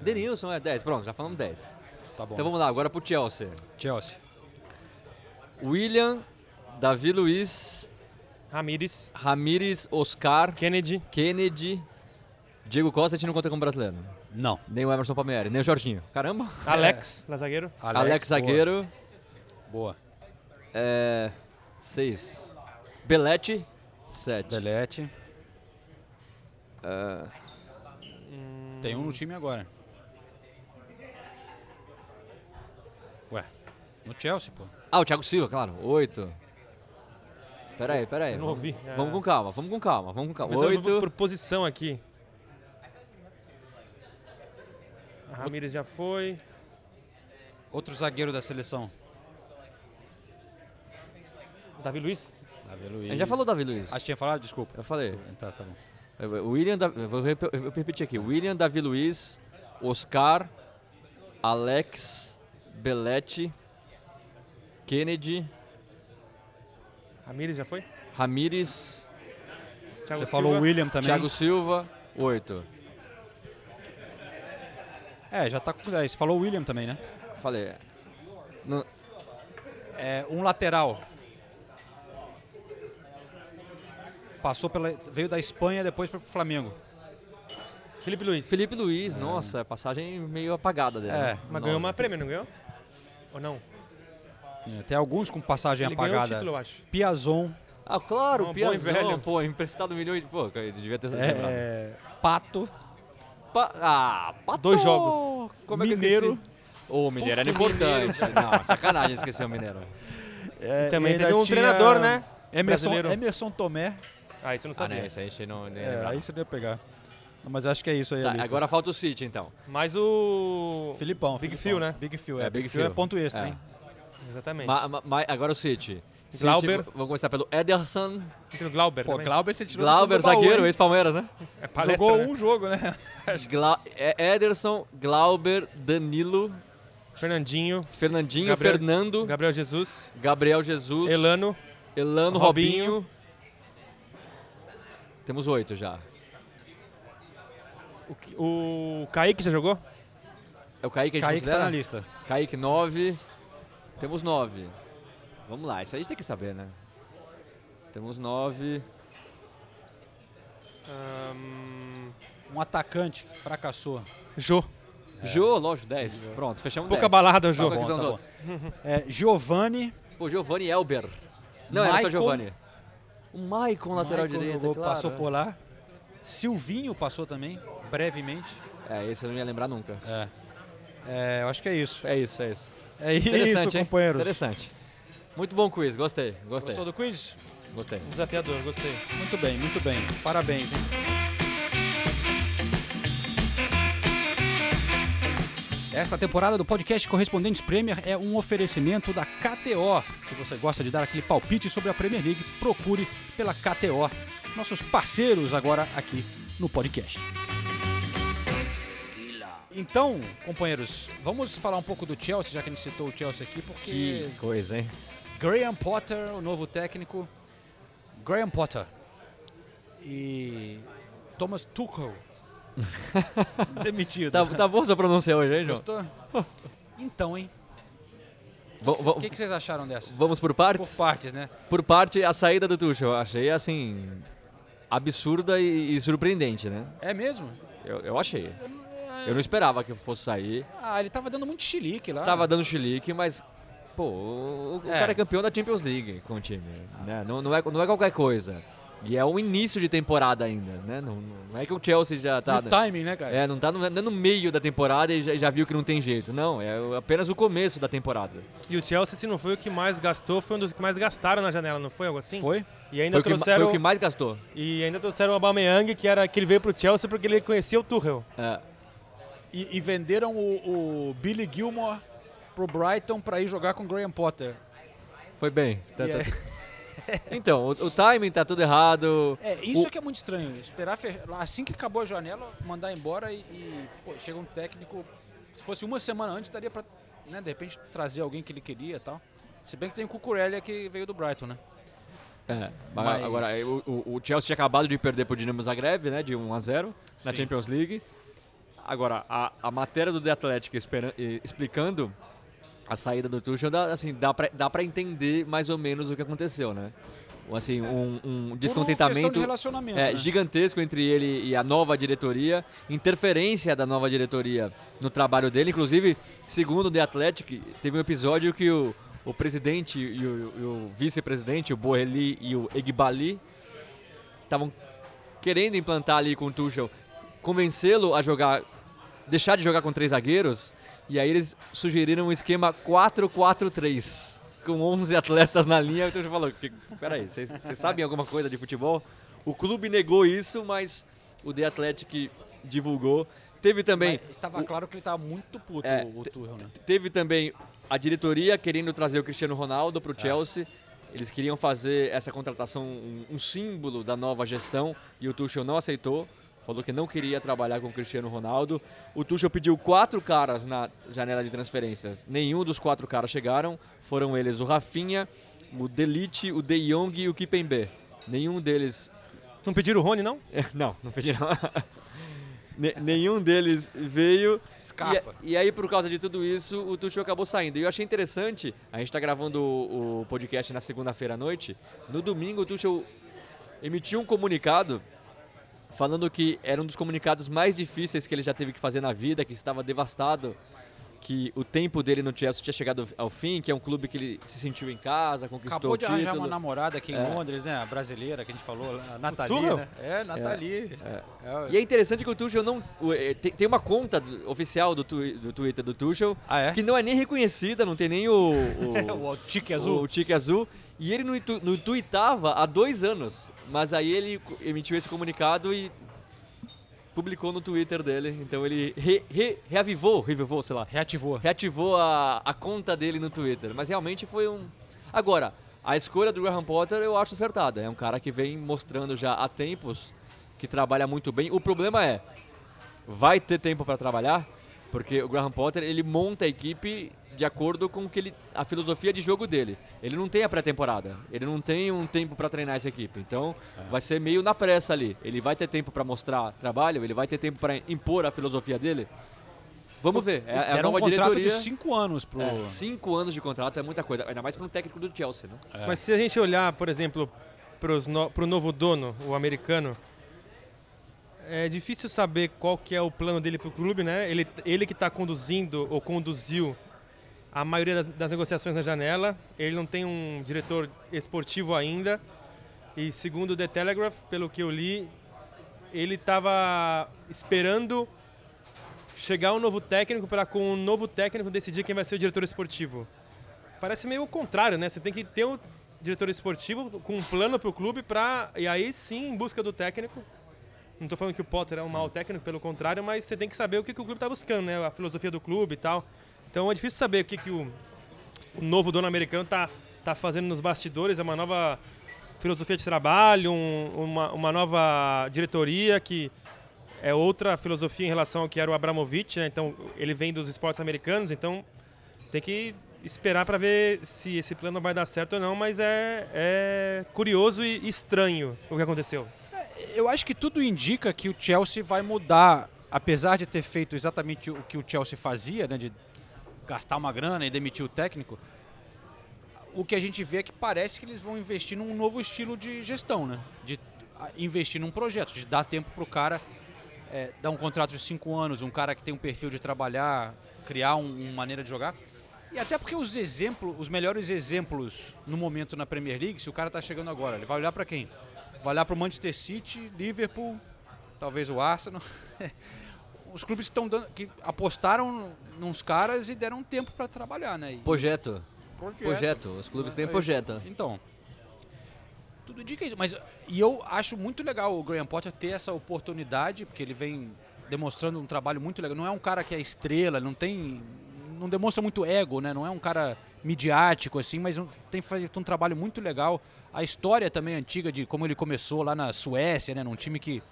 S7: Denilson, é 10. Pronto, já falamos 10.
S1: Tá bom.
S7: Então vamos lá, agora pro Chelsea.
S1: Chelsea.
S7: William, Davi Luiz,
S8: Ramires.
S7: Ramires, Oscar,
S8: Kennedy.
S7: Kennedy, Diego Costa, a gente não conta como brasileiro.
S1: Não.
S7: Nem o Emerson Palmieri, nem o Jorginho. Caramba.
S8: Alex, lá zagueiro.
S7: Alex,
S1: boa.
S7: zagueiro.
S1: Boa.
S7: É. 6. Belete, 7.
S1: Belete.
S7: É,
S1: Tem um no time agora. Ué, no Chelsea, pô.
S7: Ah, o Thiago Silva, claro. 8. Peraí, peraí.
S8: Eu não ouvi.
S7: Vamos
S8: É.
S7: com calma, vamos com calma, vamos com calma. 8.
S8: por posição aqui. A Ramires já foi.
S1: Outro zagueiro da seleção.
S8: Davi Luiz.
S1: Davi
S7: A
S1: Luiz.
S7: gente já falou Davi Luiz.
S1: Ah, tinha falado? Desculpa.
S7: Eu falei.
S1: Tá, tá bom.
S7: William, Da- vou, repetir aqui. William, Davi Luiz, Oscar, Alex, Belete, Kennedy,
S8: Ramires já foi?
S7: Ramires,
S8: Thiago
S1: Você falou
S8: Silva.
S1: William também.
S7: Thiago Silva, 8.
S1: É, já tá com 10. Você falou William também, né?
S7: Falei. No-
S1: É, um lateral. Passou pela. Veio da Espanha, depois foi pro Flamengo.
S8: Felipe Luiz.
S7: Felipe Luiz, nossa, passagem meio apagada dele.
S1: É,
S7: né?
S8: Mas ganhou uma prêmio, não ganhou? Ou não?
S1: É, Tem alguns com passagem
S8: Ele ganhou o
S1: apagada.
S8: título, eu acho.
S1: Piazon.
S7: Ah, claro,
S8: Não,
S7: o
S8: velho.
S7: pô, emprestado milhões de... Pô, devia ter lembrado.
S1: É, Pato.
S7: Pa- ah, Pato!
S8: Dois jogos.
S7: Como é
S1: Mineiro.
S7: Ô, o Mineiro era
S8: Puto
S7: importante. Não, sacanagem esquecer o Mineiro.
S1: É,
S8: Também
S1: e ainda
S8: teve um
S1: tinha
S8: treinador, né?
S1: Emerson. Emerson Tomé.
S8: Ah, isso eu não
S7: Ah,
S8: sabia.
S7: né, isso a gente não... nem
S1: É, aí você ia pegar. Não, Mas acho que é isso aí. a
S7: Tá,
S1: lista.
S7: agora falta o City, então.
S8: Mas o...
S1: Filipão.
S8: Big. Phil, né?
S1: Big Phil, é.
S7: É,
S1: Big, Phil é ponto extra,
S7: É.
S1: hein?
S8: Exatamente.
S7: Ma- ma- ma- agora o City.
S8: Glauber.
S7: Vamos começar pelo Ederson.
S8: Glauber
S1: Pô,
S8: também.
S1: Glauber você tirou
S7: Glauber, zagueiro, ex-Palmeiras, né?
S8: É palestra,
S1: Jogou
S8: né?
S1: um jogo, né?
S7: Gla é Ederson, Glauber, Danilo,
S8: Fernandinho.
S7: Fernandinho,
S8: Gabriel-
S7: Fernando,
S8: Gabriel Jesus.
S7: Gabriel Jesus,
S8: Elano.
S7: Elano,
S8: Robinho.
S7: Robinho. Temos oito já.
S8: O, que- o Kaique já jogou?
S7: É o Kaique que a gente
S1: Kaique tá na lista.
S7: Kaique 9. Temos 9. Vamos lá, isso aí a gente tem que saber, né? Temos 9.
S1: Um atacante que fracassou.
S8: Jô.
S7: Jô, lógico, 10. Pronto, fechamos
S8: Pouca
S7: 10.
S8: balada, Jô. Bom, tá bom.
S1: É, Giovanni.
S7: Pô, Giovanni Elber. Não, era só
S1: Michael-
S7: Giovanni. O Maicon, lateral
S1: Michael
S7: direito,
S1: jogou,
S7: claro.
S1: Passou por lá. Silvinho passou também, brevemente.
S7: É, esse eu não ia lembrar nunca.
S1: É. É, eu acho que é isso.
S7: É isso, é isso.
S1: É isso,
S7: Interessante, hein?
S1: companheiros.
S7: Interessante. Muito bom quiz, gostei, gostei.
S1: Gostou do quiz?
S7: Gostei.
S8: Desafiador, gostei.
S1: Muito bem, muito bem. Parabéns, hein? Esta temporada do podcast Correspondentes Premier é um oferecimento da KTO. Se você gosta de dar aquele palpite sobre a Premier League, procure pela KTO. Nossos parceiros agora aqui no podcast. Então, companheiros, vamos falar um pouco do Chelsea, já que a gente citou o Chelsea aqui, porque
S7: Que coisa, hein?
S1: Graham Potter, o novo técnico. Graham Potter. E Thomas Tuchel. Demitido.
S7: Tá, tá bom sua pronúncia hoje, hein, João?
S1: Gostou? Então, hein? O que, que vocês acharam dessa?
S7: Vamos por partes?
S1: Por partes, né?
S7: Por parte, a saída do Tuchel. Eu achei, assim, absurda e, e surpreendente, né?
S1: É mesmo?
S7: Eu, eu achei. Eu não esperava que fosse sair.
S1: Ah, ele tava dando muito chilique lá.
S7: Tava dando chilique, mas, pô, o, o
S1: É.
S7: cara é campeão da Champions League com o time. Né? Não, não, é, não é qualquer coisa. E é o início de temporada ainda, né? Não, não é que o Chelsea já tá...
S1: No timing, né, cara?
S7: É, não tá no, não é no meio da temporada e já, já viu que não tem jeito. Não, é apenas o começo da temporada.
S8: E o Chelsea, se não foi o que mais gastou, foi um dos que mais gastaram na janela, não foi algo assim?
S1: Foi.
S8: E ainda
S7: Foi o que
S8: trouxeram...
S7: foi o que mais gastou.
S8: E ainda trouxeram o Aubameyang, que era que ele veio pro Chelsea porque ele conhecia o Tuchel.
S7: É.
S1: E, e venderam o, o Billy Gilmore pro Brighton pra ir jogar com o Graham Potter.
S7: Foi bem. Tá-
S1: E
S7: tá-
S1: é-
S7: Então, o, o timing tá tudo errado.
S1: É, isso
S7: O-
S1: que é muito estranho. Esperar assim que acabou a janela, mandar embora e, e, pô, chega um técnico. Se fosse uma semana antes, daria pra, né, de repente, trazer alguém que ele queria e tal. Se bem que tem o Cucurella que veio do Brighton, né?
S7: É, mas agora o, o- Chelsea tinha acabado de perder pro Dinamo Zagreb, né, de 1 a 0 na
S1: Sim.
S7: Champions League. Agora, a, a matéria do The Athletic eh, explicando a saída do Tuchel, dá, assim, dá pra, dá pra entender mais ou menos o que aconteceu, né? Assim, um, um descontentamento
S1: de
S7: é,
S1: né?
S7: gigantesco entre ele e a nova diretoria, interferência da nova diretoria no trabalho dele. Inclusive, segundo o The Athletic, teve um episódio que o, o presidente e o, e o vice-presidente, o Borrelli e o Egbali, estavam querendo implantar ali com o Tuchel, convencê-lo a jogar, deixar de jogar com três zagueiros, e aí eles sugeriram um esquema 4-4-3, com 11 atletas na linha. O Tuchel falou, "Que- peraí, vocês sabem alguma coisa de futebol? O clube negou isso, mas o The Athletic divulgou. Teve também...
S1: Estava claro que ele estava muito puto,
S7: É,
S1: o, o Tuchel, né?
S7: Teve também a diretoria querendo trazer o Cristiano Ronaldo para o
S1: É.
S7: Chelsea. Eles queriam fazer essa contratação um, um símbolo da nova gestão e o Tuchel não aceitou. Falou que não queria trabalhar com o Cristiano Ronaldo. O Tuchel pediu quatro caras na janela de transferências. Nenhum dos quatro caras chegaram. Foram eles o Rafinha, o Delite, o De Jong e o Kipembe. Nenhum deles...
S8: Não pediram o Rony, não?
S7: não, não pediram. Ne- nenhum deles veio.
S1: Escapa.
S7: E, e aí, por causa de tudo isso, o Tuchel acabou saindo. E eu achei interessante, a gente está gravando o, o podcast na segunda-feira à noite. No domingo, o Tuchel emitiu um comunicado falando que era um dos comunicados mais difíceis que ele já teve que fazer na vida, que estava devastado, que o tempo dele no Chelsea tinha chegado ao fim, que é um clube que ele se sentiu em casa, conquistou
S1: Acabou
S7: o
S1: de
S7: título.
S1: arranjar uma namorada aqui em
S7: É.
S1: Londres, né? A brasileira que a gente falou, a Nathalie,
S7: Tuchel?
S1: né? É, Nathalie.
S7: É.
S1: É.
S7: E é interessante que o Tuchel não. eh, Tem, uma conta oficial do, twi- do Twitter do Tuchel que não é nem reconhecida, não tem nem o. O,
S1: O tique azul.
S7: O, tique azul. E ele não, tu- não tweetava há dois anos. Mas aí ele emitiu esse comunicado e publicou no Twitter dele. Então ele re- re- reavivou, revivou, sei lá.
S1: Reativou.
S7: Reativou a, a conta dele no Twitter. Mas realmente foi um. Agora, a escolha do Graham Potter eu acho acertada. É um cara que vem mostrando já há tempos que trabalha muito bem. O problema é, vai ter tempo para trabalhar? Porque o Graham Potter ele monta a equipe de acordo com que ele, a filosofia de jogo dele. Ele não tem a pré-temporada, ele não tem um tempo para treinar essa equipe. Então vai ser meio na pressa ali. Ele vai ter tempo para mostrar trabalho, ele vai ter tempo para impor a filosofia dele. Vamos ver. É, é a
S1: Deram um
S7: nova
S1: contrato
S7: diretoria.
S1: de cinco anos pro.
S7: É, cinco anos de contrato é muita coisa, ainda mais para um técnico do Chelsea, né?
S8: Mas se a gente olhar, por exemplo, para o novo dono, o americano, é difícil saber qual que é o plano dele para o clube, né? Ele, ele que está conduzindo ou conduziu a maioria das, das negociações na janela. Ele não tem um diretor esportivo ainda. E segundo o The Telegraph, pelo que eu li, ele estava esperando chegar um novo técnico para com um novo técnico decidir quem vai ser o diretor esportivo. Parece meio o contrário, né? Você tem que ter um diretor esportivo com um plano para o clube para e aí sim em busca do técnico. Não estou falando que o Potter é um mau técnico, pelo contrário, mas você tem que saber o que, que o clube está buscando, né? A filosofia do clube e tal. Então é difícil saber o que, que o, o novo dono americano está tá fazendo nos bastidores. É uma nova filosofia de trabalho, um, uma, uma nova diretoria que é outra filosofia em relação ao que era o Abramovich, né? Então ele vem dos esportes americanos, então tem que esperar para ver se esse plano vai dar certo ou não, mas é, é curioso e estranho o que aconteceu.
S1: Eu acho que tudo indica que o Chelsea vai mudar, apesar de ter feito exatamente o que o Chelsea fazia, né, de gastar uma grana e demitir o técnico. O que a gente vê é que parece que eles vão investir num novo estilo de gestão, né? De investir num projeto, de dar tempo para o cara é, dar um contrato de cinco anos, um cara que tem um perfil de trabalhar, criar um, uma maneira de jogar. E até porque os exemplos, os melhores exemplos no momento na Premier League, se o cara está chegando agora, ele vai olhar para quem? Vai olhar para o Manchester City, Liverpool, talvez o Arsenal. os clubes estão dando, que apostaram nos caras e deram tempo para trabalhar, né? E,
S7: Projeto.
S1: Projeto.
S7: Projeto. Os clubes têm
S1: É isso.
S7: projeto.
S1: Então, tudo indica isso. Mas e eu acho muito legal o Graham Potter ter essa oportunidade, porque ele vem demonstrando um trabalho muito legal. Não é um cara que é estrela, não tem, não demonstra muito ego, né? Não é um cara midiático assim, mas tem feito um trabalho muito legal. A história também antiga de como ele começou lá na Suécia, né? Num time que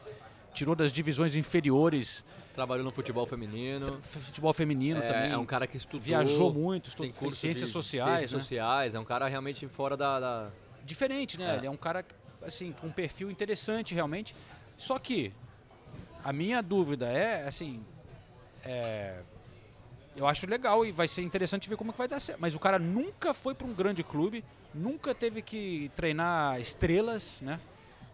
S1: tirou das divisões inferiores.
S7: Trabalhou no futebol feminino.
S1: Futebol feminino
S7: é,
S1: também.
S7: É um cara que estudou.
S1: Viajou muito, estudou,
S7: tem
S1: fez
S7: curso
S1: ciências sociais.
S7: Ciências
S1: né?
S7: sociais. É um cara realmente fora da. da-
S1: diferente, né?
S7: É.
S1: Ele é um cara assim com um perfil interessante realmente. Só que a minha dúvida é assim, é, eu acho legal e vai ser interessante ver como é que vai dar certo. Mas o cara nunca foi para um grande clube, nunca teve que treinar estrelas, né?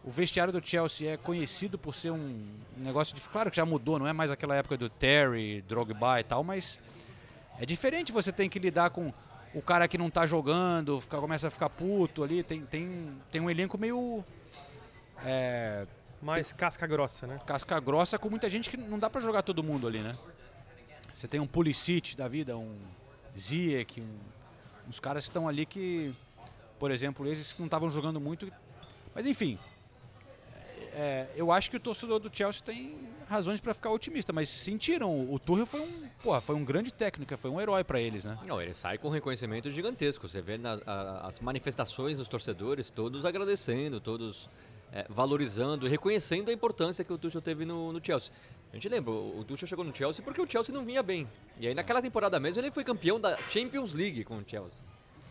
S1: O vestiário do Chelsea é conhecido por ser um negócio de. Claro que já mudou, não é mais aquela época do Terry, Drogba e tal, mas é diferente. Você tem que lidar com o cara que não tá jogando, fica- começa a ficar puto ali. Tem, tem, tem um elenco meio. É,
S8: Mais casca grossa, né?
S1: casca grossa com muita gente que não dá pra jogar todo mundo ali, né? Você tem um Pulisic da vida, um Ziyech, um, uns caras que estão ali que, por exemplo, esses que não estavam jogando muito. Mas enfim, é, eu acho que o torcedor do Chelsea tem razões pra ficar otimista, mas sentiram. O Tuchel foi um, porra, foi um grande técnico, foi um herói pra eles, né?
S7: Não, ele sai com um reconhecimento gigantesco. Você vê na- a- as manifestações dos torcedores, todos agradecendo, todos é, valorizando e reconhecendo a importância que o Tuchel teve no, no Chelsea. A gente lembra, o Tuchel chegou no Chelsea porque o Chelsea não vinha bem. E aí naquela temporada mesmo ele foi campeão da Champions League com o Chelsea.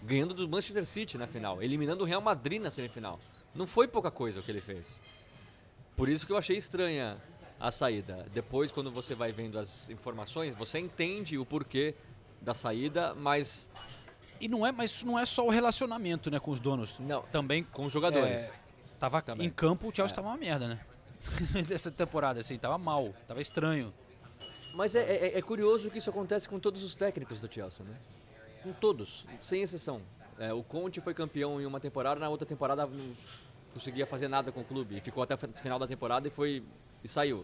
S7: Ganhando do Manchester City na final, eliminando o Real Madrid na semifinal. Não foi pouca coisa o que ele fez. Por isso que eu achei estranha a saída. Depois, quando você vai vendo as informações, você entende o porquê da saída, mas.
S1: E não é, mas isso não é só o relacionamento, né, com os donos.
S7: Não.
S1: Também
S7: com os jogadores.
S1: É, tava
S7: Também.
S1: em campo, o Chelsea
S7: É.
S1: tava uma merda, né? Dessa temporada assim, tava mal, tava estranho.
S7: Mas é, é- é curioso que isso acontece com todos os técnicos do Chelsea, né? Com todos, sem exceção. É, o Conte foi campeão em uma temporada, na outra temporada conseguia fazer nada com o clube. E ficou até o final da temporada e foi e saiu.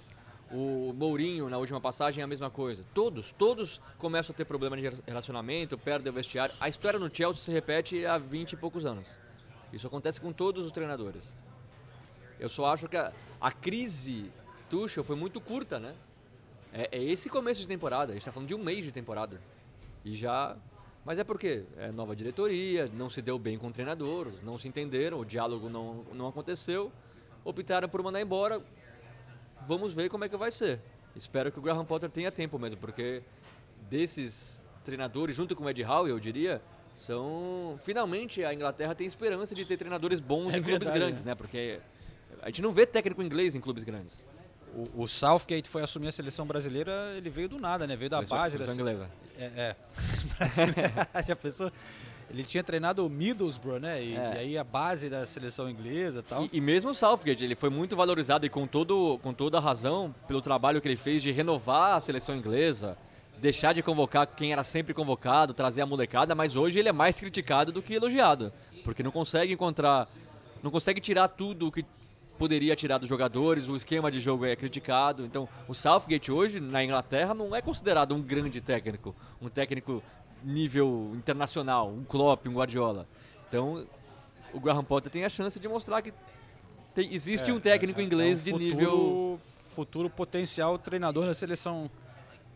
S7: O Mourinho, na última passagem, é a mesma coisa. Todos, todos começam a ter problema de relacionamento, perdem o vestiário. A história no Chelsea se repete há 20 e poucos anos. Isso acontece com todos os treinadores. Eu só acho que a, a crise Tuchel foi muito curta, né? É, é esse começo de temporada. A gente tá falando de um mês de temporada. E já. Mas é porque é nova diretoria, não se deu bem com o treinador, não se entenderam, o diálogo não, não aconteceu. Optaram por mandar embora. Vamos ver como é que vai ser. Espero que o Graham Potter tenha tempo mesmo, porque desses treinadores, junto com o Ed Howe, eu diria, são. Finalmente a Inglaterra tem esperança de ter treinadores bons
S1: É
S7: em clubes
S1: verdade,
S7: grandes,
S1: né?
S7: né? Porque a gente não vê técnico inglês em clubes grandes.
S1: O, o Southgate foi assumir a seleção brasileira, ele veio do nada, né? Veio da
S7: Seleção-
S1: base. da
S7: seleção
S1: se-
S7: inglesa.
S1: É, é. Brasileira. Já pensou? Ele tinha treinado o Middlesbrough, né? E,
S7: É.
S1: e aí a base da seleção inglesa e tal.
S7: E, e mesmo o Southgate, ele foi muito valorizado e com, todo, com toda a razão pelo trabalho que ele fez de renovar a seleção inglesa, deixar de convocar quem era sempre convocado, trazer a molecada, mas hoje ele é mais criticado do que elogiado, porque não consegue encontrar, não consegue tirar tudo o que poderia tirar dos jogadores, o esquema de jogo é criticado. Então, o Southgate hoje na Inglaterra não é considerado um grande técnico, um técnico nível internacional, um Klopp, um Guardiola. Então, o Graham Potter tem a chance de mostrar que tem- existe
S1: É,
S7: um técnico
S1: é,
S7: inglês
S1: é um
S7: de
S1: futuro-
S7: nível.
S1: Futuro potencial treinador da seleção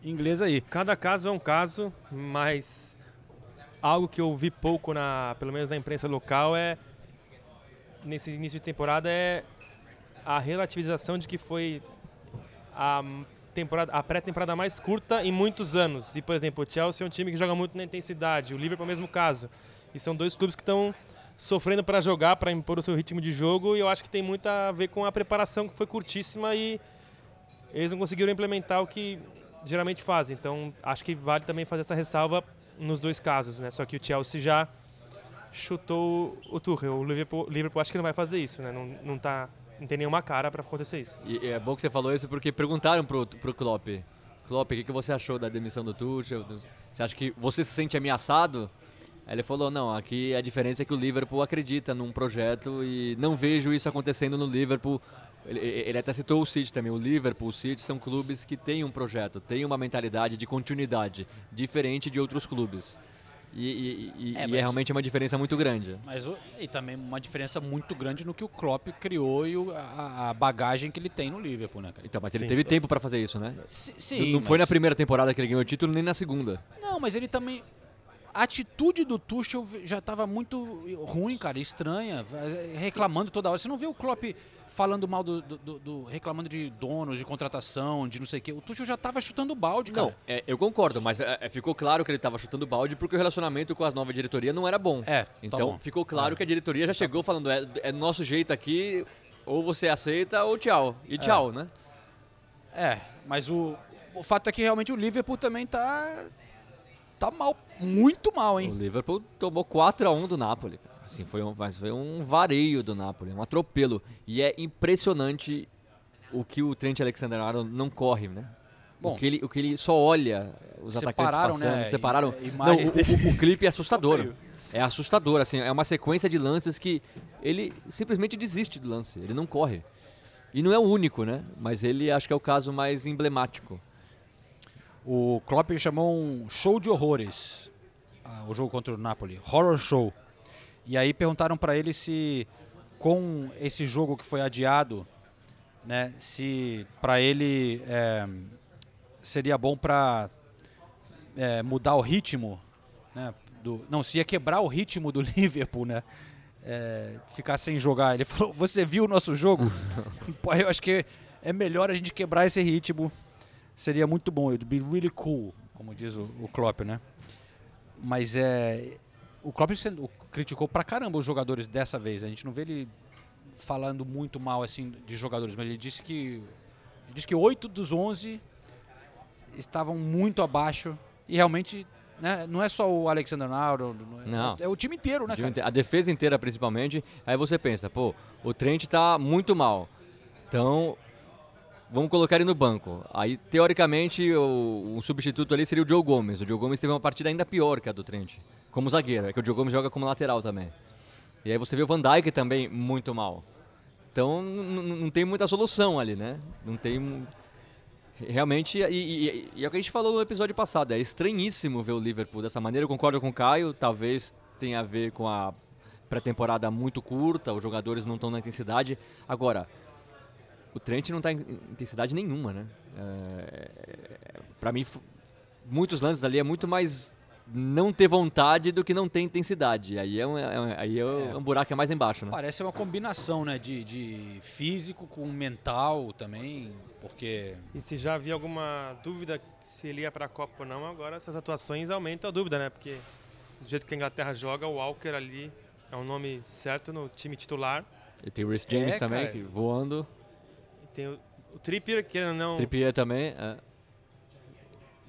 S1: inglesa aí.
S8: Cada caso é um caso, mas algo que eu vi pouco, na, pelo menos na imprensa local, é nesse início de temporada é a relativização de que foi a temporada, a pré-temporada mais curta em muitos anos. E, por exemplo, o Chelsea é um time que joga muito na intensidade, o Liverpool é o mesmo caso. E são dois clubes que estão sofrendo para jogar, para impor o seu ritmo de jogo, e eu acho que tem muito a ver com a preparação que foi curtíssima e eles não conseguiram implementar o que geralmente fazem. Então, acho que vale também fazer essa ressalva nos dois casos, né? Só que o Chelsea já chutou o Tuchel. O Liverpool, Liverpool acho que não vai fazer isso, né? Não, não, tá, não tem nenhuma cara para acontecer isso.
S7: E é bom que você falou isso porque perguntaram pro, pro Klopp. Klopp, o que, que você achou da demissão do Tuchel? Você acha que você se sente ameaçado? Aí ele falou, não, aqui a diferença é que o Liverpool acredita num projeto e não vejo isso acontecendo no Liverpool. Ele, ele até citou o City também. O Liverpool, o City são clubes que têm um projeto, têm uma mentalidade de continuidade, diferente de outros clubes. E, e- e-
S1: É,
S7: e é realmente uma diferença muito grande.
S1: Mas e também uma diferença muito grande no que o Klopp criou e o- a, a bagagem que ele tem no Liverpool, né, cara?
S7: Então, mas ele teve tempo para fazer isso, né?
S1: Si- sim,
S7: não foi
S1: mas-
S7: na primeira temporada que ele ganhou o título, nem na segunda.
S1: Não, mas ele também. A atitude do Tuchel já estava muito ruim, cara, estranha, reclamando toda hora. Você não vê o Klopp falando mal do, do- do- do- reclamando de donos, de contratação, de não sei o quê. O Tuchel já estava chutando balde, cara.
S7: Não, é, eu concordo, mas é, é, ficou claro que ele estava chutando balde porque o relacionamento com a nova diretoria não era bom.
S1: É,
S7: Então
S1: bom.
S7: ficou claro que a diretoria já chegou falando, é, é nosso jeito aqui, ou você aceita ou tchau. E tchau, né?
S1: É, mas o, o fato é que realmente o Liverpool também tá tá mal, muito mal,
S7: O
S1: hein?
S7: Liverpool tomou 4 a 1 do Napoli. Assim, foi um, mas foi um vareio do Napoli, um atropelo. E é impressionante o que o Trent Alexander-Arnold não corre, né?
S1: Bom,
S7: o, que ele, o que ele só olha os atacantes passando,
S1: né,
S7: separaram.
S1: i-
S7: Não, o, o- o clipe é assustador. É assustador, assim, é uma sequência de lances que ele simplesmente desiste do lance, ele não corre. E não é o único, né? Mas ele acho que é o caso mais emblemático.
S1: O Klopp chamou um show de horrores ah, o jogo contra o Napoli, horror show. E aí perguntaram para ele se com esse jogo que foi adiado, né, se para ele é, seria bom para mudar o ritmo, né, do, não, se ia quebrar o ritmo do Liverpool, né? é, ficar sem jogar. Ele falou: Você viu o nosso jogo? Eu acho que é melhor a gente quebrar esse ritmo. Seria muito bom. It'd be really cool, como diz o, o Klopp, né? Mas é. O Klopp sendo- criticou pra caramba os jogadores dessa vez. A gente não vê ele falando muito mal assim de jogadores, mas ele disse que. Ele disse que oito dos 11 estavam muito abaixo. E realmente. Né, não é só o Alexander Arnold, não é, é o time inteiro, né,
S7: O time
S1: cara?
S7: inte- A defesa inteira, principalmente. Aí você pensa, pô, o Trent tá muito mal. Então, vamos colocar ele no banco. Aí, teoricamente, o, um substituto ali seria o Joe Gomes. O Joe Gomes teve uma partida ainda pior que a do Trent. Como zagueiro, é que o Joe Gomes joga como lateral também. E aí você vê o Van Dijk também muito mal. Então, não tem muita solução ali, né? Não tem... Realmente, e, e- e é o que a gente falou no episódio passado, é estranhíssimo ver o Liverpool dessa maneira. Eu concordo com o Caio, talvez tenha a ver com a pré-temporada muito curta, os jogadores não estão na intensidade. Agora, o Trent não está em intensidade nenhuma, né? É, para mim, muitos lances ali é muito mais não ter vontade do que não ter intensidade. Aí é um, é um- aí é um buraco é mais embaixo, né?
S1: Parece uma combinação, né? De, de físico com mental também, porque...
S8: E se já havia alguma dúvida se ele ia para a Copa ou não, agora essas atuações aumentam a dúvida, né? Porque do jeito que a Inglaterra joga, o Walker ali é um nome certo no time titular.
S7: E tem o Rhys James
S8: É,
S7: também, voando.
S8: Tem o, o Trippier, que não...
S7: Trippier também. é.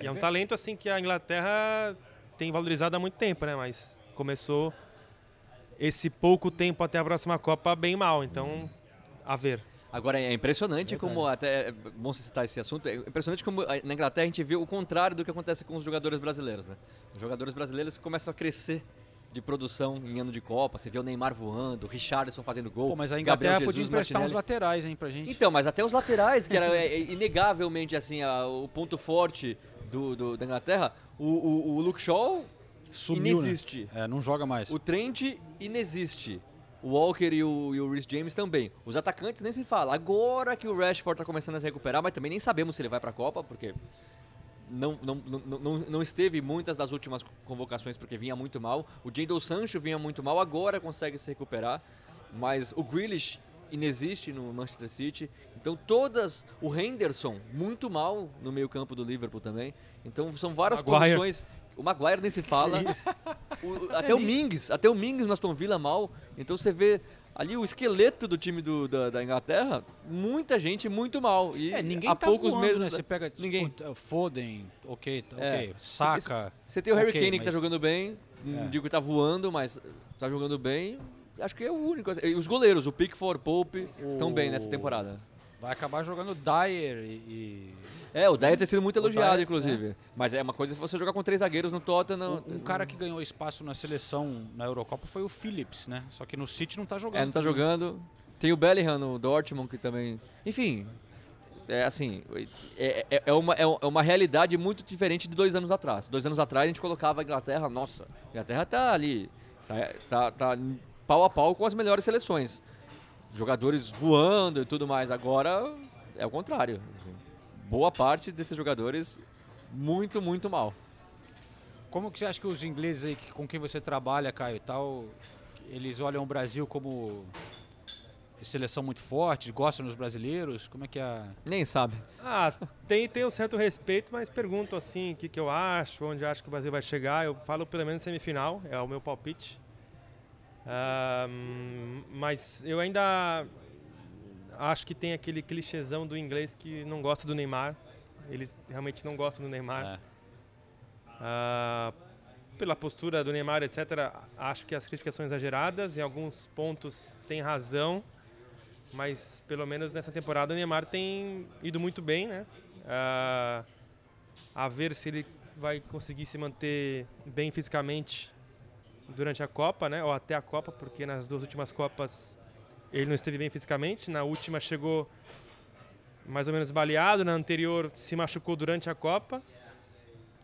S8: E é um talento assim que a Inglaterra tem valorizado há muito tempo, né? Mas começou esse pouco tempo até a próxima Copa bem mal, então a ver.
S7: Agora é impressionante como até é bom você citar esse assunto. É impressionante como a- na Inglaterra a gente vê o contrário do que acontece com os jogadores brasileiros, né? Os jogadores brasileiros começam a crescer de produção em ano de Copa. Você vê o Neymar voando, o Richarlison fazendo gol.
S1: Pô, mas a
S7: Gabriel
S1: Inglaterra podia
S7: Jesus,
S1: emprestar uns
S7: Martinelli.
S1: laterais, hein, pra gente.
S7: Então, mas até os laterais, que era é, é, inegavelmente assim a- o ponto forte do, do- da Inglaterra, o, o, o Luke Shaw
S1: Sumiu, né?
S7: inexiste.
S1: É, não joga mais.
S7: O Trent inexiste. O Walker e o, e o Rhys James também. Os atacantes nem se fala. Agora que o Rashford tá começando a se recuperar, mas também nem sabemos se ele vai pra Copa, porque não, não, não, não, esteve muitas das últimas convocações porque vinha muito mal. O Jadon Sancho vinha muito mal, agora consegue se recuperar. Mas o Grealish inexiste no Manchester City. Então todas... O Henderson, muito mal no meio campo do Liverpool também. Então são várias
S1: Maguire.
S7: posições... O Maguire nem se fala. O- até o Mings, até o Mings no Aston Villa mal. Então você vê ali o esqueleto do time do- da, da Inglaterra, muita gente muito mal. E
S1: É, ninguém
S7: há
S1: tá
S7: poucos
S1: voando,
S7: meses
S1: né? Você pega, tipo,
S7: ninguém.
S1: Foden, ok, tá-
S7: É.
S1: ok, Saka.
S7: Você tem o Harry
S1: ok,
S7: Kane que tá jogando bem, não
S1: É.
S7: digo que tá voando, mas tá jogando bem. Acho que é o único. E os goleiros, o Pickford, Pope, estão bem nessa temporada.
S1: Vai acabar jogando Dyer e...
S7: É, o Dyer tem sido muito elogiado,
S1: Dyer,
S7: inclusive. Mas é uma coisa se você jogar com três zagueiros no Tottenham.
S1: Um cara que ganhou espaço na seleção na Eurocopa foi o Phillips, né? Só que no City não tá jogando.
S7: É, não tá
S1: também.
S7: jogando. Tem o Bellingham no Dortmund que também. Enfim, é assim, é, é- é uma, é uma realidade muito diferente de dois anos atrás. Dois anos atrás a gente colocava a Inglaterra, nossa, a Inglaterra tá ali, tá, tá, tá pau a pau com as melhores seleções. Jogadores voando e tudo mais. Agora é o contrário. assim. Boa parte desses jogadores muito, muito mal.
S1: Como que você acha que os ingleses aí com quem você trabalha, Caio, e tal, eles olham o Brasil como seleção muito forte, gostam dos brasileiros? Como é que é? a-
S7: Nem sabe.
S8: Ah, tem, tem um certo respeito, mas pergunto assim, o que, que eu acho, onde eu acho que o Brasil vai chegar. Eu falo pelo menos semifinal, é o meu palpite. Ah, mas eu ainda acho que tem aquele clichêzão do inglês que não gosta do Neymar. Eles realmente não gostam do Neymar. Ah, pela postura do Neymar, etc., acho que as críticas são exageradas. Em alguns pontos tem razão, mas pelo menos nessa temporada o Neymar tem ido muito bem, né? Ah, a ver se ele vai conseguir se manter bem fisicamente durante a Copa, né? Ou até a Copa, porque nas duas últimas Copas ele não esteve bem fisicamente. Na última chegou mais ou menos baleado, na anterior se machucou durante a Copa.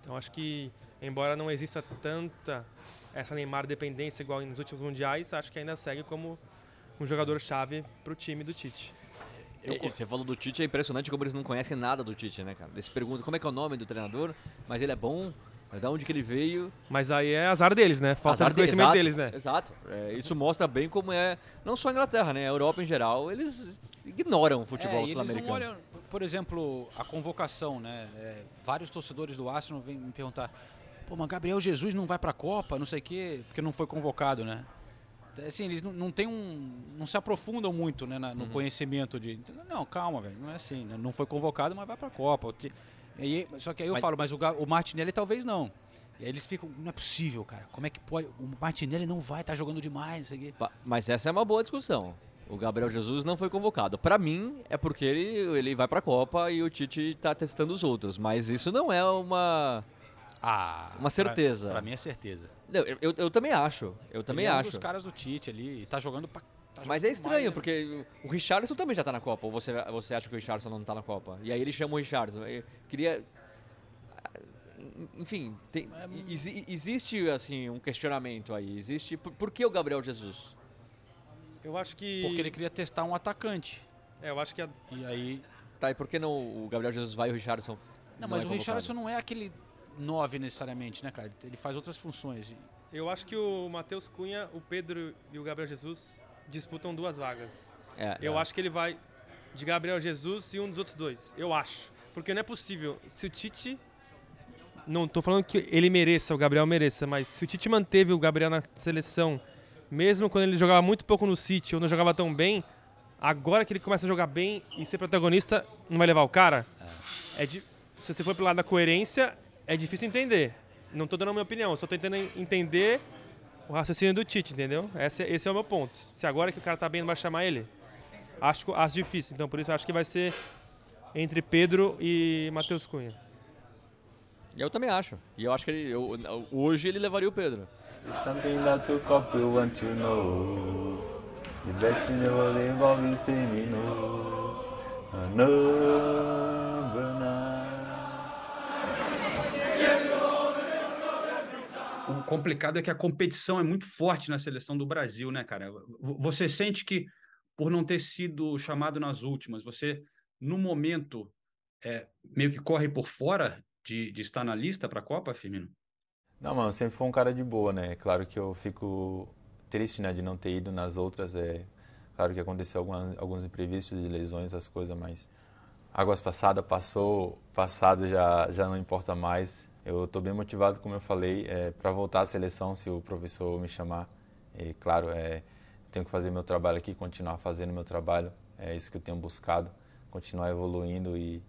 S8: Então acho que, embora não exista tanta essa Neymar dependência igual nos últimos mundiais, acho que ainda segue como um jogador-chave para o time do Tite.
S7: E- e você falou do Tite, é impressionante como eles não conhecem nada do Tite, né, cara? Eles perguntam como é que é o nome do treinador, mas ele é bom, da onde que ele veio.
S8: Mas aí é azar deles, né? Falta
S7: Azar
S8: de conhecimento
S7: exato,
S8: deles, né?
S7: Exato. É, isso mostra bem como é, não só a Inglaterra, né? A Europa em geral, eles ignoram o futebol
S1: É, e eles não
S7: sul-americano.
S1: olham, por exemplo, a convocação, né? É, vários torcedores do Arsenal vêm me perguntar, pô, mas Gabriel Jesus não vai pra Copa, não sei o quê, porque não foi convocado, né? Assim, eles não, não têm um. não se aprofundam muito né, na- no
S7: Uhum.
S1: conhecimento de. Não, calma, velho. Não é assim, né? Não foi convocado, mas vai pra Copa. O que- e só que aí eu
S7: Mas-
S1: falo, mas o, o Martinelli talvez não. E aí eles ficam, não é possível, cara. Como é que pode. O Martinelli não vai estar jogando demais,
S7: Mas essa é uma boa discussão. O Gabriel Jesus não foi convocado. Pra mim, é porque ele, ele vai pra Copa e o Tite tá testando os outros. Mas isso não é uma.
S1: Ah,
S7: uma certeza.
S1: Pra, pra mim é certeza.
S7: Eu, eu, eu também acho. Eu também
S1: Ele é um
S7: acho.
S1: dos caras do Tite ali, tá jogando pra. Tá
S7: Mas é estranho, porque o Richardson também já tá na Copa. Ou você, você acha que o Richardson não tá na Copa? E aí ele chama o Richardson. Eu queria. Enfim, tem- exi- existe assim um questionamento aí. Existe. Por, por que o Gabriel Jesus?
S8: Eu acho que.
S1: Porque ele queria testar um atacante.
S8: É, eu acho que. A...
S1: E aí.
S7: Tá, e por que não o Gabriel Jesus vai e o Richardson?
S1: Não,
S7: não
S1: mas
S7: é
S1: o? Richardson não é aquele. nove necessariamente, né, cara? Ele faz outras funções.
S8: Eu acho que o Matheus Cunha, o Pedro e o Gabriel Jesus disputam duas vagas.
S7: É,
S8: eu
S7: é.
S8: acho que ele vai de Gabriel Jesus e um dos outros dois. Eu acho. Porque não é possível. Se o Tite. Não tô falando que ele mereça, o Gabriel mereça, mas se o Tite manteve o Gabriel na seleção, mesmo quando ele jogava muito pouco no City ou não jogava tão bem, agora que ele começa a jogar bem e ser protagonista, não vai levar o cara? É de, se você for pelo lado da coerência, é difícil entender. Não tô dando a minha opinião, só tô tentando entender o raciocínio do Tite, entendeu? Esse, esse é o meu ponto. Se agora que o cara tá bem, não vai chamar ele? Acho, acho difícil, então por isso eu acho que vai ser entre Pedro e Matheus Cunha.
S7: Eu também acho. E eu acho que ele, eu- hoje ele levaria o Pedro.
S14: Something that to couple want to know. The best in the world number
S15: O complicado é que a competição é muito forte na seleção do Brasil, né, cara? Você sente que, por não ter sido chamado nas últimas, você, no momento, é, meio que corre por fora de, de estar na lista para a Copa, Firmino?
S14: Não, mano, sempre foi um cara de boa, né? Claro que eu fico triste, né, de não ter ido nas outras. É claro que aconteceu algumas, alguns imprevistos de lesões, as coisas, mas águas passadas passou, passado já já não importa mais. Eu estou bem motivado, como eu falei, é, para voltar à seleção se o professor me chamar. E claro, é, tenho que fazer meu trabalho aqui, continuar fazendo meu trabalho. É isso que eu tenho buscado, continuar evoluindo e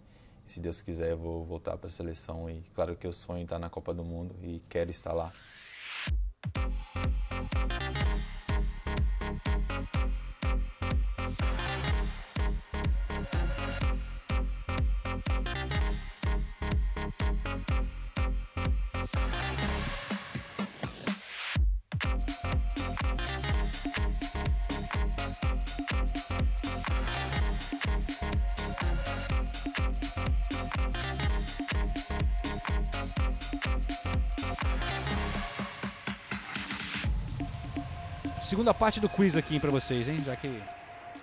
S14: se Deus quiser, eu vou voltar para a seleção e claro que eu sonho estar na Copa do Mundo e quero estar lá.
S1: Segunda parte do quiz aqui para vocês, hein? Já que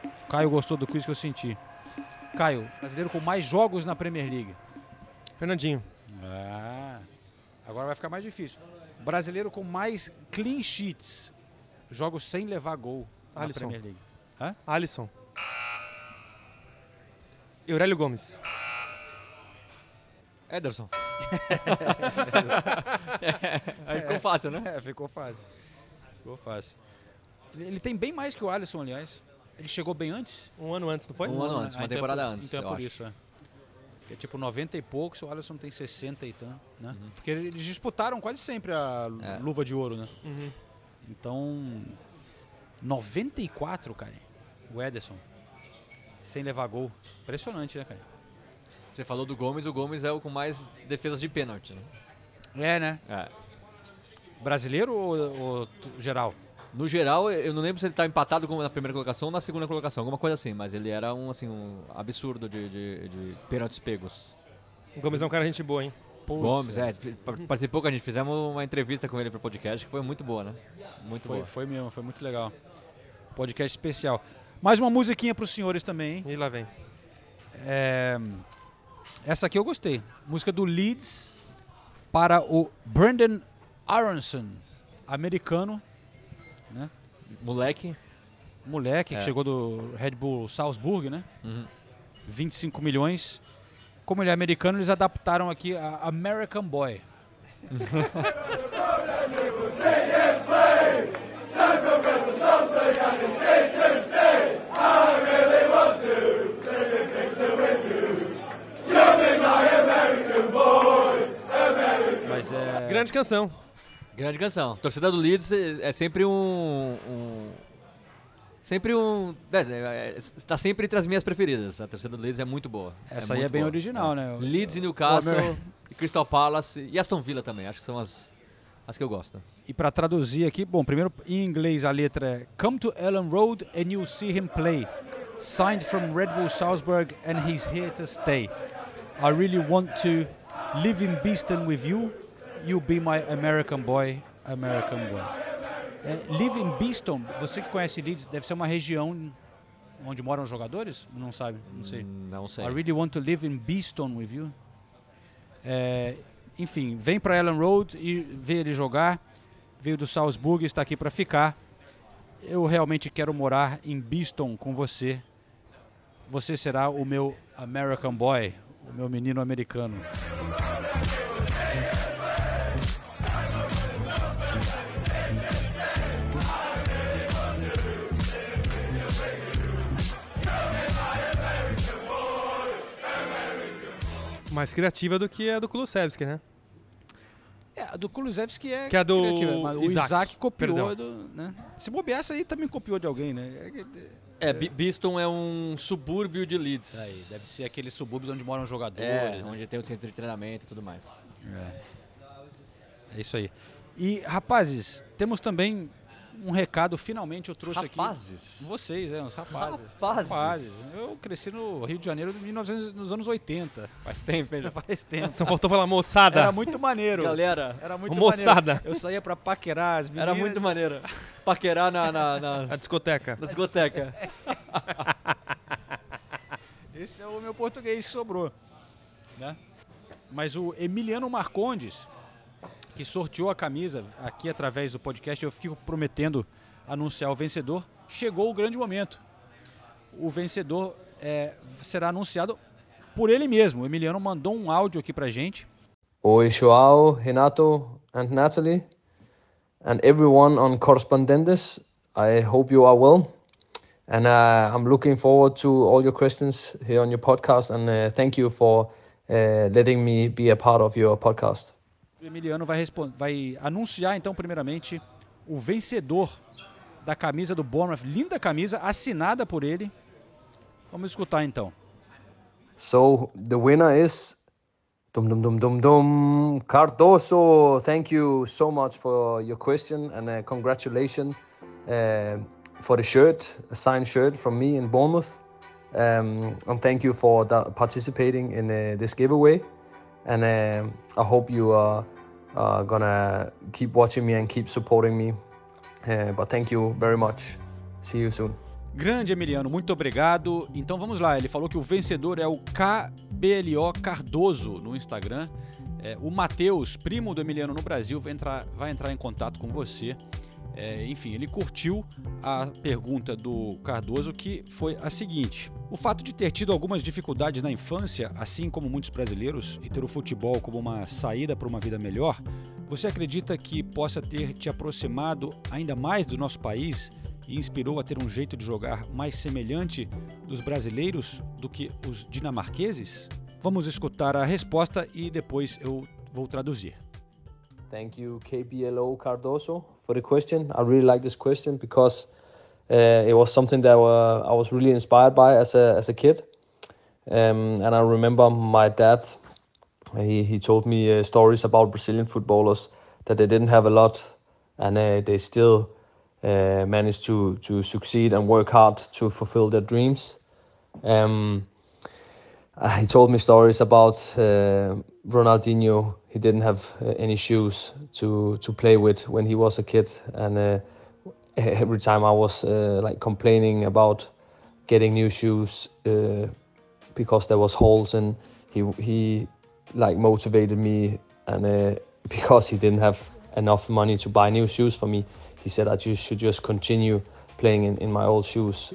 S1: o Caio gostou do quiz que eu senti. Caio, brasileiro com mais jogos na Premier League.
S8: Fernandinho.
S1: Ah, agora vai ficar mais difícil. Brasileiro com mais clean sheets. Jogos sem levar gol na
S8: Alisson.
S1: Premier League. Hã?
S8: Alisson. Aurélio Gomes.
S7: Ederson. Aí ficou fácil, né?
S1: É, ficou fácil. Ficou fácil. Ele, ele tem bem mais que o Alisson, aliás. Ele chegou bem antes?
S8: Um ano antes, não foi?
S7: Um ano antes, uma
S1: Ah, então é
S7: temporada
S1: por-
S7: antes,
S1: Então é por
S7: acho.
S1: isso, é. É tipo 90 e poucos, o Alisson tem 60 e tanto, né?
S7: Uhum.
S1: Porque eles disputaram quase sempre a
S7: É.
S1: luva de ouro, né?
S8: Uhum.
S1: Então, 94, cara. O Ederson. Sem levar gol. Impressionante, né, cara?
S7: Você falou do Gomes, o Gomes é o com mais defesas de pênalti, né?
S1: É, né?
S7: É.
S1: Brasileiro ou, ou geral?
S7: No geral, eu não lembro se ele tá empatado na primeira colocação ou na segunda colocação, alguma coisa assim, mas ele era um, assim, um absurdo de, de, de pênaltis pegos.
S8: O Gomes é um cara gente boa, hein?
S7: Gomes, é. pa- Participou com a gente, fizemos uma entrevista com ele pro podcast que foi muito boa, né? Muito
S1: foi,
S7: boa.
S1: Foi mesmo, foi muito legal. Podcast especial. Mais uma musiquinha para os senhores também, hein?
S8: E lá vem.
S1: É, essa aqui eu gostei. Música do Leeds para o Brandon Aronson, americano?
S7: Moleque.
S1: Moleque
S7: É.
S1: que chegou do Red Bull Salzburg, né?
S7: Uhum.
S1: 25 milhões. Como ele é americano, eles adaptaram aqui a American Boy. Mas é.
S8: Grande canção.
S7: Grande canção. Torcida do Leeds é é sempre um. um- sempre um. é, é, Está sempre entre as minhas preferidas. A torcida do Leeds é muito boa.
S1: Essa aí é bem
S7: boa.
S1: original, né?
S7: Leeds e Newcastle, e Crystal Palace e Aston Villa também. Acho que são as, as que eu gosto.
S1: E para traduzir aqui, bom, primeiro em inglês a letra é Come to Ellen Road and you'll see him play. Signed from Red Bull Salzburg and he's here to stay. I really want to live in Beeston with you. You'll be my American boy, American boy. É, live in Beeston, você que conhece Leeds, deve ser uma região onde moram os jogadores? Não sabe, não sei.
S7: Não sei.
S1: I really want to live in Beeston with you. É, enfim, vem para Ellen Road e vê ele jogar. Veio do Salzburg, está aqui para ficar. Eu realmente quero morar em Beeston com você. Você será o meu American Boy, o meu menino americano.
S8: Mais criativa do que a do Kulusevski, né?
S1: É, a do Kulusevski é,
S8: Que é do
S1: criativa, mas o
S8: Isaac,
S1: Isaac copiou do, né? Se bobear, essa aí também copiou de alguém, né? É
S7: É, Bi- Beeston é um subúrbio de Leeds.
S1: Aí, deve ser aqueles subúrbios onde moram jogadores.
S7: É,
S1: né?
S7: onde tem o centro de treinamento e tudo mais.
S1: É. É isso aí. E, rapazes, temos também um recado, finalmente eu trouxe
S7: Rapazes?
S1: aqui. Vocês, é, uns rapazes.
S7: Rapazes?
S1: Eu cresci no Rio de Janeiro de 1900, nos anos 80.
S7: Faz tempo, hein?
S1: Faz tempo.
S8: Só faltou falar moçada.
S1: Era muito maneiro.
S7: Galera,
S1: Era muito
S8: moçada.
S1: maneiro. Eu saía pra paquerar as meninas.
S7: Era muito maneiro. Paquerar na, na, na,
S8: A discoteca.
S7: na discoteca.
S1: Esse é o meu português que sobrou. Né? Mas o Emiliano Marcondes, que sorteou a camisa aqui através do podcast, eu fico prometendo anunciar o vencedor. Chegou o grande momento. O vencedor é, será anunciado por ele mesmo. O Emiliano mandou um áudio aqui pra gente.
S16: Oi, Joao, Renato, and Natalie, and everyone on Correspondentes. I hope you are well. And uh, I'm looking forward to all your questions here on your podcast. And uh, thank you for uh, letting me be a part of your podcast.
S1: O Emiliano vai, vai anunciar, então, primeiramente, o vencedor da camisa do Bournemouth. Linda camisa, assinada por ele. Vamos escutar, então.
S16: So the winner is dum dum dum dum dum Cardoso. Thank you so much for your question and uh, congratulations uh, for the shirt, a signed shirt from me in Bournemouth. Um, and thank you for participating in uh, this giveaway. And um I hope you are uh, gonna keep watching me and keep supporting me. Uh, but thank you very much. See you soon.
S1: Grande Emiliano, muito obrigado. Então vamos lá, ele falou que o vencedor é o KBLO Cardoso no Instagram. É, o Matheus, primo do Emiliano no Brasil, vai entrar, vai entrar em contato com você. É, enfim, ele curtiu a pergunta do Cardoso, que foi a seguinte: O fato de ter tido algumas dificuldades na infância, assim como muitos brasileiros, e ter o futebol como uma saída para uma vida melhor, você acredita que possa ter te aproximado ainda mais do nosso país e inspirou a ter um jeito de jogar mais semelhante dos brasileiros do que os dinamarqueses? Vamos escutar a resposta e depois eu vou traduzir.
S16: Thank you, KBLO Cardoso, for the question. I really like this question because uh, it was something that uh, I was really inspired by as a as a kid. Um, and I remember my dad. He he told me uh, stories about Brazilian footballers that they didn't have a lot, and uh, they still uh, managed to to succeed and work hard to fulfill their dreams. Um, uh, he told me stories about uh, Ronaldinho. He didn't have uh, any shoes to to play with when he was a kid, and uh, every time I was uh, like complaining about getting new shoes because there was holes, and he he like motivated me, and because he didn't have enough money to buy new shoes for me, he said I just should just continue playing in, in my old shoes,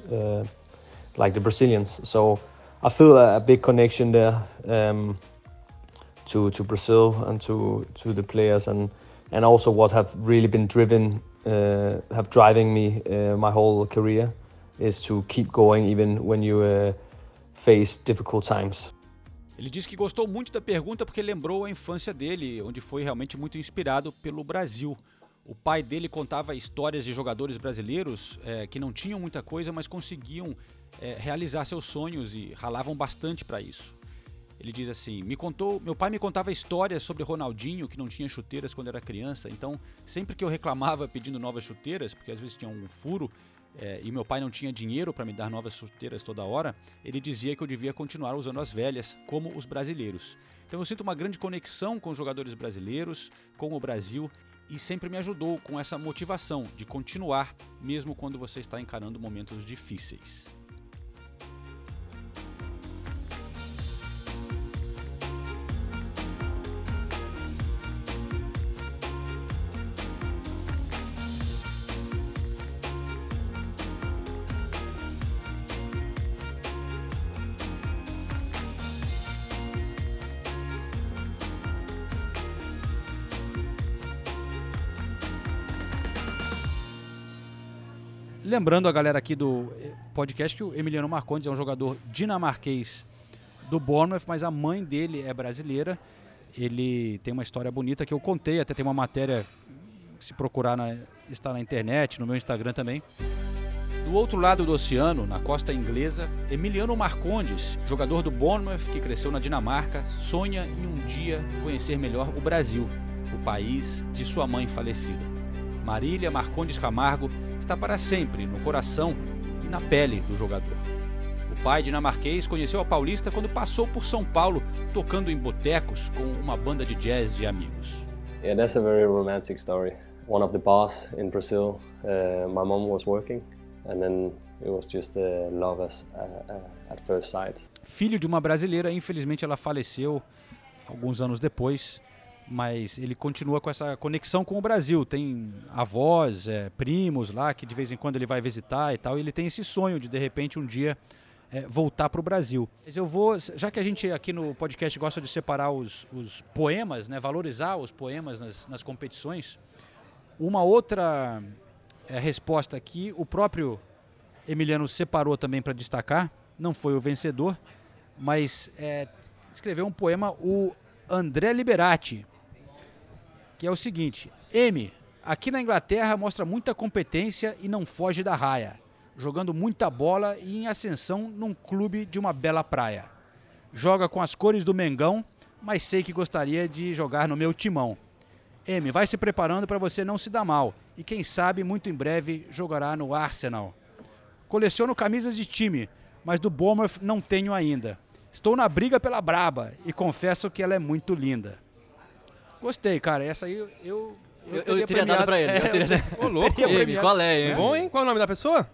S16: like the Brazilians. So I feel a, a big connection there um, to to Brazil and to to the players and and also what have really been driven uh, have driving me uh, my whole career is to keep going even when you uh, face difficult times.
S1: Ele disse que gostou muito da pergunta porque lembrou a infância dele, onde foi realmente muito inspirado pelo Brasil. O pai dele contava histórias de jogadores brasileiros eh, que não tinham muita coisa, mas conseguiam eh, realizar seus sonhos e ralavam bastante para isso. Ele diz assim: me contou, meu pai me contava histórias sobre Ronaldinho que não tinha chuteiras quando era criança. Então, sempre que eu reclamava pedindo novas chuteiras, porque às vezes tinha um furo eh, e meu pai não tinha dinheiro para me dar novas chuteiras toda hora, ele dizia que eu devia continuar usando as velhas, como os brasileiros. Então eu sinto uma grande conexão com os jogadores brasileiros, com o Brasil e sempre me ajudou com essa motivação de continuar, mesmo quando você está encarando momentos difíceis. Lembrando a galera aqui do eh, podcast que o Emiliano Marcondes é um jogador dinamarquês do Bournemouth, mas a mãe dele é brasileira. Ele tem uma história bonita que eu contei, até tem uma matéria se procurar na, está na internet, no meu Instagram também. Do outro lado do oceano, na costa inglesa, Emiliano Marcondes, jogador do Bournemouth que cresceu na Dinamarca, sonha em um dia conhecer melhor o Brasil, o país de sua mãe falecida. Marília Marcondes Camargo está para sempre no coração e na pele do jogador. O pai dinamarquês conheceu a paulista quando passou por São Paulo tocando em botecos com uma banda de jazz de amigos.
S16: Yeah, that's a very romantic story. One of the bars in Brazil, uh, my mom was working, and then it was just uh, love as, uh, at first sight.
S1: Filho de uma brasileira, infelizmente ela faleceu alguns anos depois, mas ele continua com essa conexão com o Brasil. Tem avós, é, primos lá que de vez em quando ele vai visitar e tal. E ele tem esse sonho de de repente um dia é, voltar para o Brasil. Mas eu vou, já que a gente aqui no podcast gosta de separar os, os poemas, né, valorizar os poemas nas, nas competições, uma outra é, resposta aqui, o próprio Emiliano separou também para destacar, não foi o vencedor, mas é, escreveu um poema, o André Liberati, que é o seguinte: M, aqui na Inglaterra mostra muita competência e não foge da raia, jogando muita bola e em ascensão num clube de uma bela praia. Joga com as cores do Mengão, mas sei que gostaria de jogar no meu timão. M, vai se preparando para você não se dar mal e quem sabe muito em breve jogará no Arsenal. Coleciono camisas de time, mas do Bournemouth não tenho ainda. Estou na briga pela Braba e confesso que ela é muito linda. Gostei, cara. Essa aí eu. Eu,
S7: Eu- eu teria dado pra ele, eu teria-
S1: Ô, louco,
S7: teria premiado. qual é, hein?
S8: Bom, hein? Qual é o nome da pessoa?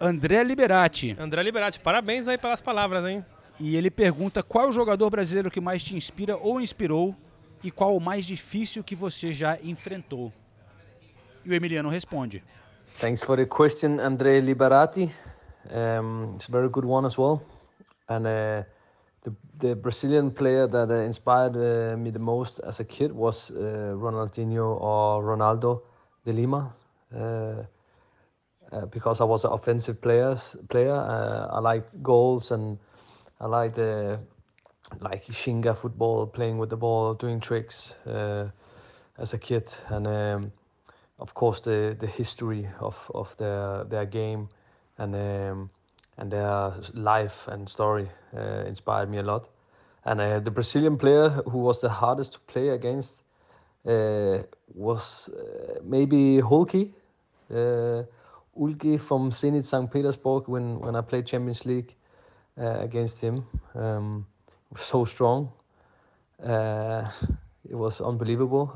S1: André Liberati.
S8: André Liberati. Parabéns aí pelas palavras, hein?
S1: E ele pergunta qual é o jogador brasileiro que mais te inspira ou inspirou e qual o mais difícil que você já enfrentou. E o Emiliano responde.
S16: Thanks for the question, Andre Liberati. Um, it's a very good one as well. And uh, the, the Brazilian player that uh, inspired uh, me the most as a kid was uh, Ronaldinho or Ronaldo de Lima. Uh, uh, because I was an offensive players, player, uh, I liked goals and I liked like Shinga football, playing with the ball, doing tricks as a kid, and um, of course the the history of of their their game and um, and their life and story uh, inspired me a lot. And uh, the Brazilian player who was the hardest to play against uh, was uh, maybe Hulki, uh, Ulki from Zenit St. Petersburg when when I played Champions League uh, against him. Um, was so strong. It was unbelievable,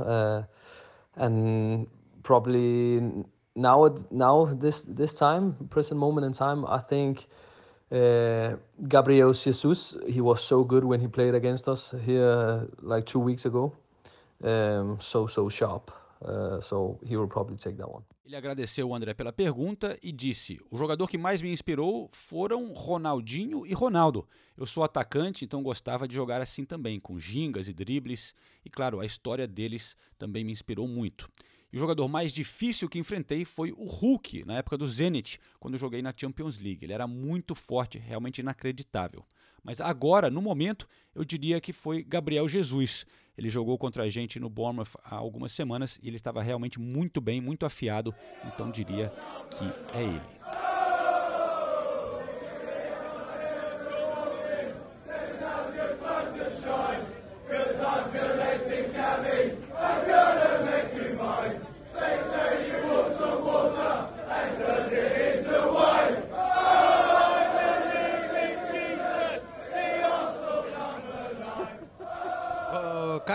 S16: and probably now now this this time present moment in time, I think uh, Gabriel Jesus he was so good when he played against us here like two weeks ago. Um, so so sharp. Uh, so he will probably take that one.
S1: Ele agradeceu o André pela pergunta e disse: O jogador que mais me inspirou foram Ronaldinho e Ronaldo. Eu sou atacante, então gostava de jogar assim também, com gingas e dribles. E claro, a história deles também me inspirou muito. O jogador mais difícil que enfrentei foi o Hulk, na época do Zenit, quando eu joguei na Champions League. Ele era muito forte, realmente inacreditável. Mas agora, no momento, eu diria que foi Gabriel Jesus. Ele jogou contra a gente no Bournemouth há algumas semanas e ele estava realmente muito bem, muito afiado, então diria que é ele.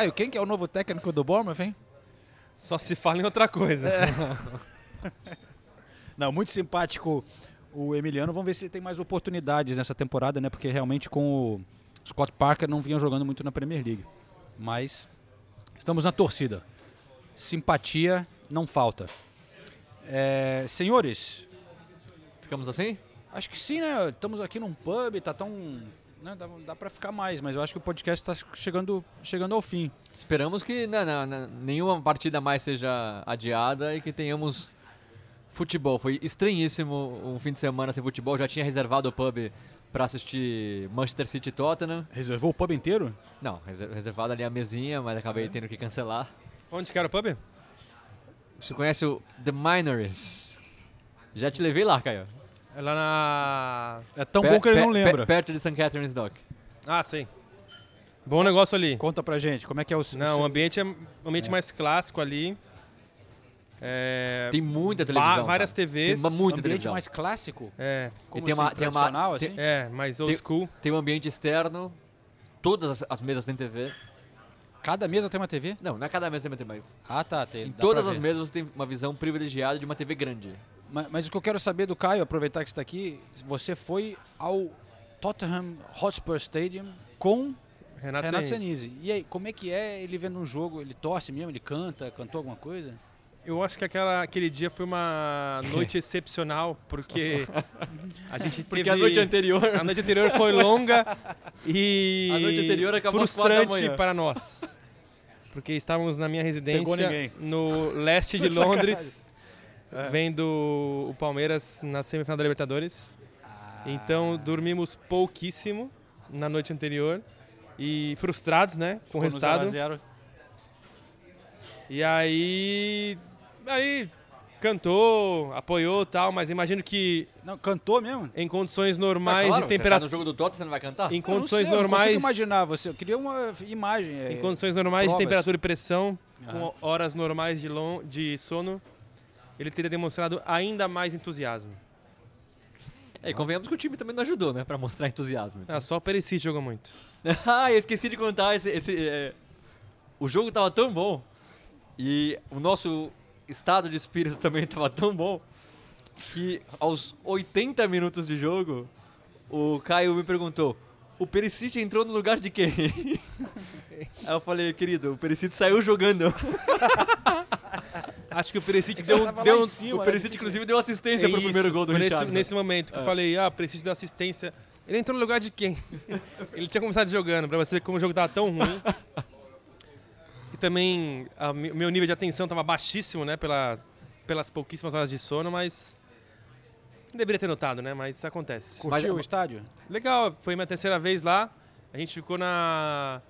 S1: Caio, quem que é o novo técnico do Bournemouth, hein?
S8: Só se fala em outra coisa.
S1: Não, muito simpático o Emiliano. Vamos ver se ele tem mais oportunidades nessa temporada, né? Porque realmente com o Scott Parker não vinha jogando muito na Premier League. Mas estamos na torcida. Simpatia não falta. É, senhores.
S7: Ficamos assim?
S1: Acho que sim, né? Estamos aqui num pub, tá tão. Né? Dá, dá para ficar mais, mas eu acho que o podcast está chegando, chegando ao fim.
S7: Esperamos que não, não, não, nenhuma partida mais seja adiada e que tenhamos Futebol, foi estranhíssimo um fim de semana sem futebol. Já tinha reservado o pub pra assistir Manchester City e Tottenham.
S1: Reservou o pub inteiro?
S7: Não, reser- reservado ali a mesinha, mas acabei tendo que cancelar.
S8: Onde que era o pub?
S7: Você conhece o The Minories? Já te levei lá, Caio.
S8: É lá na.
S1: É tão
S7: Per-
S1: bom que ele
S7: per-
S1: não
S7: per-
S1: lembra.
S7: perto de St. Catherine's Dock.
S8: Ah, sei. Bom negócio ali.
S1: Conta pra gente, como é que é o...
S8: Não,
S1: o
S8: ambiente é ambiente
S1: É.
S8: mais clássico ali. É,
S7: Tem muita televisão,
S8: Várias
S7: cara.
S8: TVs.
S7: Tem muita
S1: ambiente
S7: televisão.
S1: mais clássico?
S8: É.
S1: Como
S7: E tem
S1: assim,
S7: uma, tem uma,
S1: tradicional,
S7: tem-
S1: assim?
S8: É, mais old
S7: tem-
S8: school.
S7: Tem um ambiente externo. Todas as, as mesas têm TV.
S1: Cada mesa tem uma TV?
S7: Não, não é cada mesa tem uma TV, mas
S1: Ah, tá. Tem,
S7: em todas as mesas você tem uma visão privilegiada de uma TV grande.
S1: Mas, mas o que eu quero saber do Caio, aproveitar que você está aqui, você foi ao Tottenham Hotspur Stadium com
S8: Renato,
S1: Renato
S8: Senise.
S1: Senise. E aí, como é que é ele vendo um jogo? Ele torce mesmo? Ele canta? Cantou alguma coisa?
S8: Eu acho que aquela, aquele dia foi uma noite excepcional, porque a gente
S7: Porque
S8: teve...
S7: a noite anterior-
S8: A noite anterior foi longa e
S7: A noite anterior acabou
S8: frustrante para nós. Porque estávamos na minha residência no leste de
S1: Tô
S8: Londres, vendo o Palmeiras na semifinal da Libertadores. Então dormimos pouquíssimo na noite anterior e frustrados, né, com o
S1: Ficou no
S8: resultado.
S1: 0 a 0.
S8: E aí. Aí cantou, apoiou e tal, mas imagino que.
S1: Não, cantou mesmo?
S8: Em condições normais
S7: claro,
S8: de
S7: você tá
S8: temperatura.
S7: no jogo do Tottenham, você não vai cantar?
S8: Em
S1: Eu não
S8: condições
S1: sei, eu não
S8: normais.
S1: consigo imaginar você. Eu queria uma imagem. é,
S8: Em condições normais
S1: provas.
S8: de temperatura e pressão,
S1: Ah.
S8: com horas normais de, lon- de sono, ele teria demonstrado ainda mais entusiasmo.
S7: É, e convenhamos que o time também não ajudou, né? Pra mostrar entusiasmo.
S8: Ah, só o Perisic jogou muito.
S7: ah, eu esqueci de contar esse. esse, é, O jogo tava tão bom. E o nosso estado de espírito também tava tão bom. Que aos 80 minutos de jogo, o Caio me perguntou: o Perisic entrou no lugar de quem? Aí eu falei, querido, o Perisic saiu jogando.
S8: Acho que o Perisic
S1: É
S8: deu, deu
S1: cima,
S7: o
S1: né?
S7: Perisic, inclusive, deu assistência pro
S8: Isso,
S7: primeiro gol do
S8: nesse,
S7: Richard.
S8: nesse momento que eu falei, ah, preciso dar assistência. Ele entrou no lugar de quem? ele tinha começado jogando, pra você ver como o jogo tava tão ruim. e também o meu nível de atenção tava baixíssimo, né, pela, pelas pouquíssimas horas de sono, mas não deveria ter notado, né, mas isso acontece.
S1: Curtiu o estádio?
S8: Legal, foi minha terceira vez lá. A gente ficou na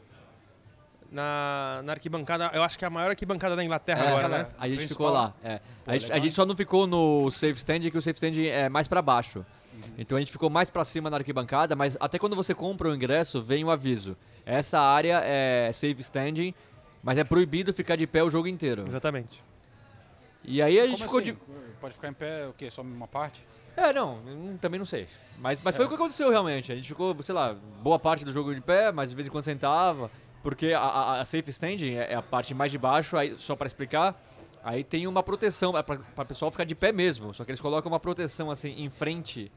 S8: na, na arquibancada, eu acho que é a maior arquibancada da Inglaterra
S7: É,
S8: agora, né?
S7: A gente
S8: Principal.
S7: ficou lá. é.
S8: Pô,
S7: a, gente, a gente só não ficou no safe stand, que o safe stand é mais pra baixo.
S8: Uhum.
S7: Então a gente ficou mais pra cima na arquibancada, mas até quando você compra o ingresso, vem o aviso. Essa área é safe standing, mas é proibido ficar de pé o jogo inteiro.
S8: Exatamente.
S7: E aí a gente
S1: Como
S7: ficou
S1: assim?
S7: de.
S1: Pode ficar em pé o quê? Só uma parte?
S7: É, não, hum, também não sei. Mas, mas
S1: É.
S7: foi o que aconteceu realmente. A gente ficou, sei lá, boa parte do jogo de pé, mas de vez em quando sentava. Porque a, a, safe standing é é a parte mais de baixo, aí, só pra explicar. Aí tem uma proteção é pra, pra pessoal ficar de pé mesmo. Só que eles colocam uma proteção assim em frente,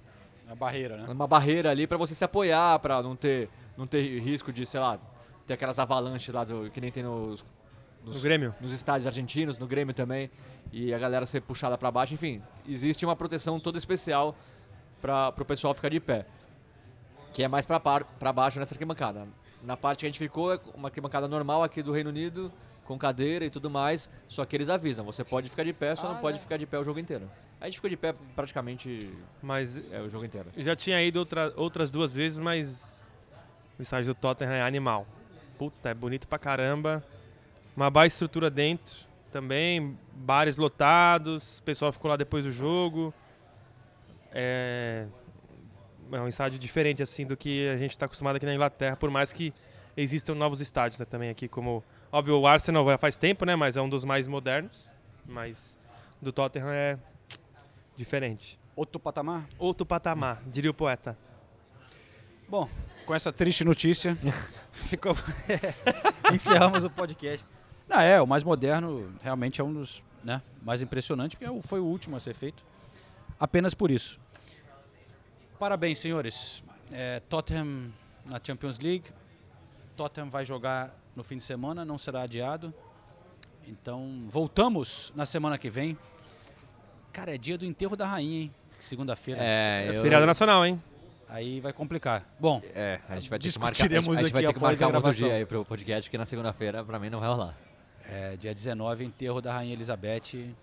S1: A barreira, né?
S7: uma barreira ali pra você se apoiar, pra não ter, não ter risco de, sei lá, ter aquelas avalanches lá do, que nem tem nos, nos
S8: No Grêmio.
S7: nos estádios argentinos, no Grêmio também, e a galera ser puxada pra baixo, enfim, existe uma proteção toda especial para o pessoal ficar de pé, que é mais pra, par, pra baixo nessa arquibancada. Na parte que a gente ficou é uma arquibancada normal aqui do Reino Unido, com cadeira e tudo mais, só que eles avisam, você pode ficar de pé, só
S8: Ah,
S7: não pode
S8: é.
S7: ficar de pé o jogo inteiro. A gente ficou de pé praticamente
S8: Mas
S7: é, o jogo inteiro.
S8: Já tinha ido outra, outras duas vezes, mas o estádio do Tottenham é animal. Puta, é bonito pra caramba. Uma boa estrutura dentro também, bares lotados, o pessoal ficou lá depois do jogo. É, é um estádio diferente assim do que a gente está acostumado aqui na Inglaterra, por mais que existam novos estádios né, também aqui, como óbvio o Arsenal já faz tempo, né, mas é um dos mais modernos, mas do Tottenham é diferente.
S1: Outro patamar?
S8: Outro patamar, diria o poeta.
S1: Bom, com essa triste notícia, ficou... encerramos o podcast. Não, é, o mais moderno realmente é um dos né, mais impressionantes, porque foi o último a ser feito. Apenas por isso. Parabéns, senhores. É, Tottenham na Champions League. Tottenham vai jogar no fim de semana, não será adiado. Então, voltamos na semana que vem. Cara, é dia do enterro da rainha, hein? Segunda-feira.
S7: É,
S8: É feriado nacional, hein?
S1: Aí vai complicar. Bom,
S7: É, a gente vai ter que marcar, a gente, a gente vai ter que marcar um outro dia aí pro podcast, porque na segunda-feira pra mim não vai rolar.
S1: É, dia 19, enterro da Rainha Elizabeth.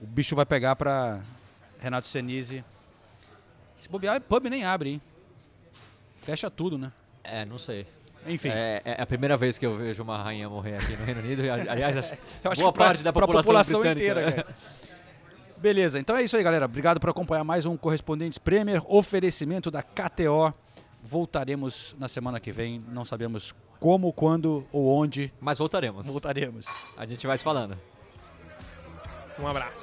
S1: o bicho vai pegar pra Renato Senise. Se bobear, pub nem abre, hein? Fecha tudo, né?
S7: É, não sei.
S1: Enfim.
S7: É, é a primeira vez que eu vejo uma rainha morrer aqui no Reino Unido. Aliás, acho,
S1: Eu acho
S7: boa
S1: que pra-
S7: parte da população,
S1: população
S7: britânica.
S1: inteira, cara. Beleza, então é isso aí, galera. Obrigado por acompanhar mais um Correspondentes Premier, oferecimento da KTO. Voltaremos na semana que vem, não sabemos como, quando ou onde.
S7: Mas voltaremos.
S1: Voltaremos.
S7: A gente vai se falando.
S8: Um abraço.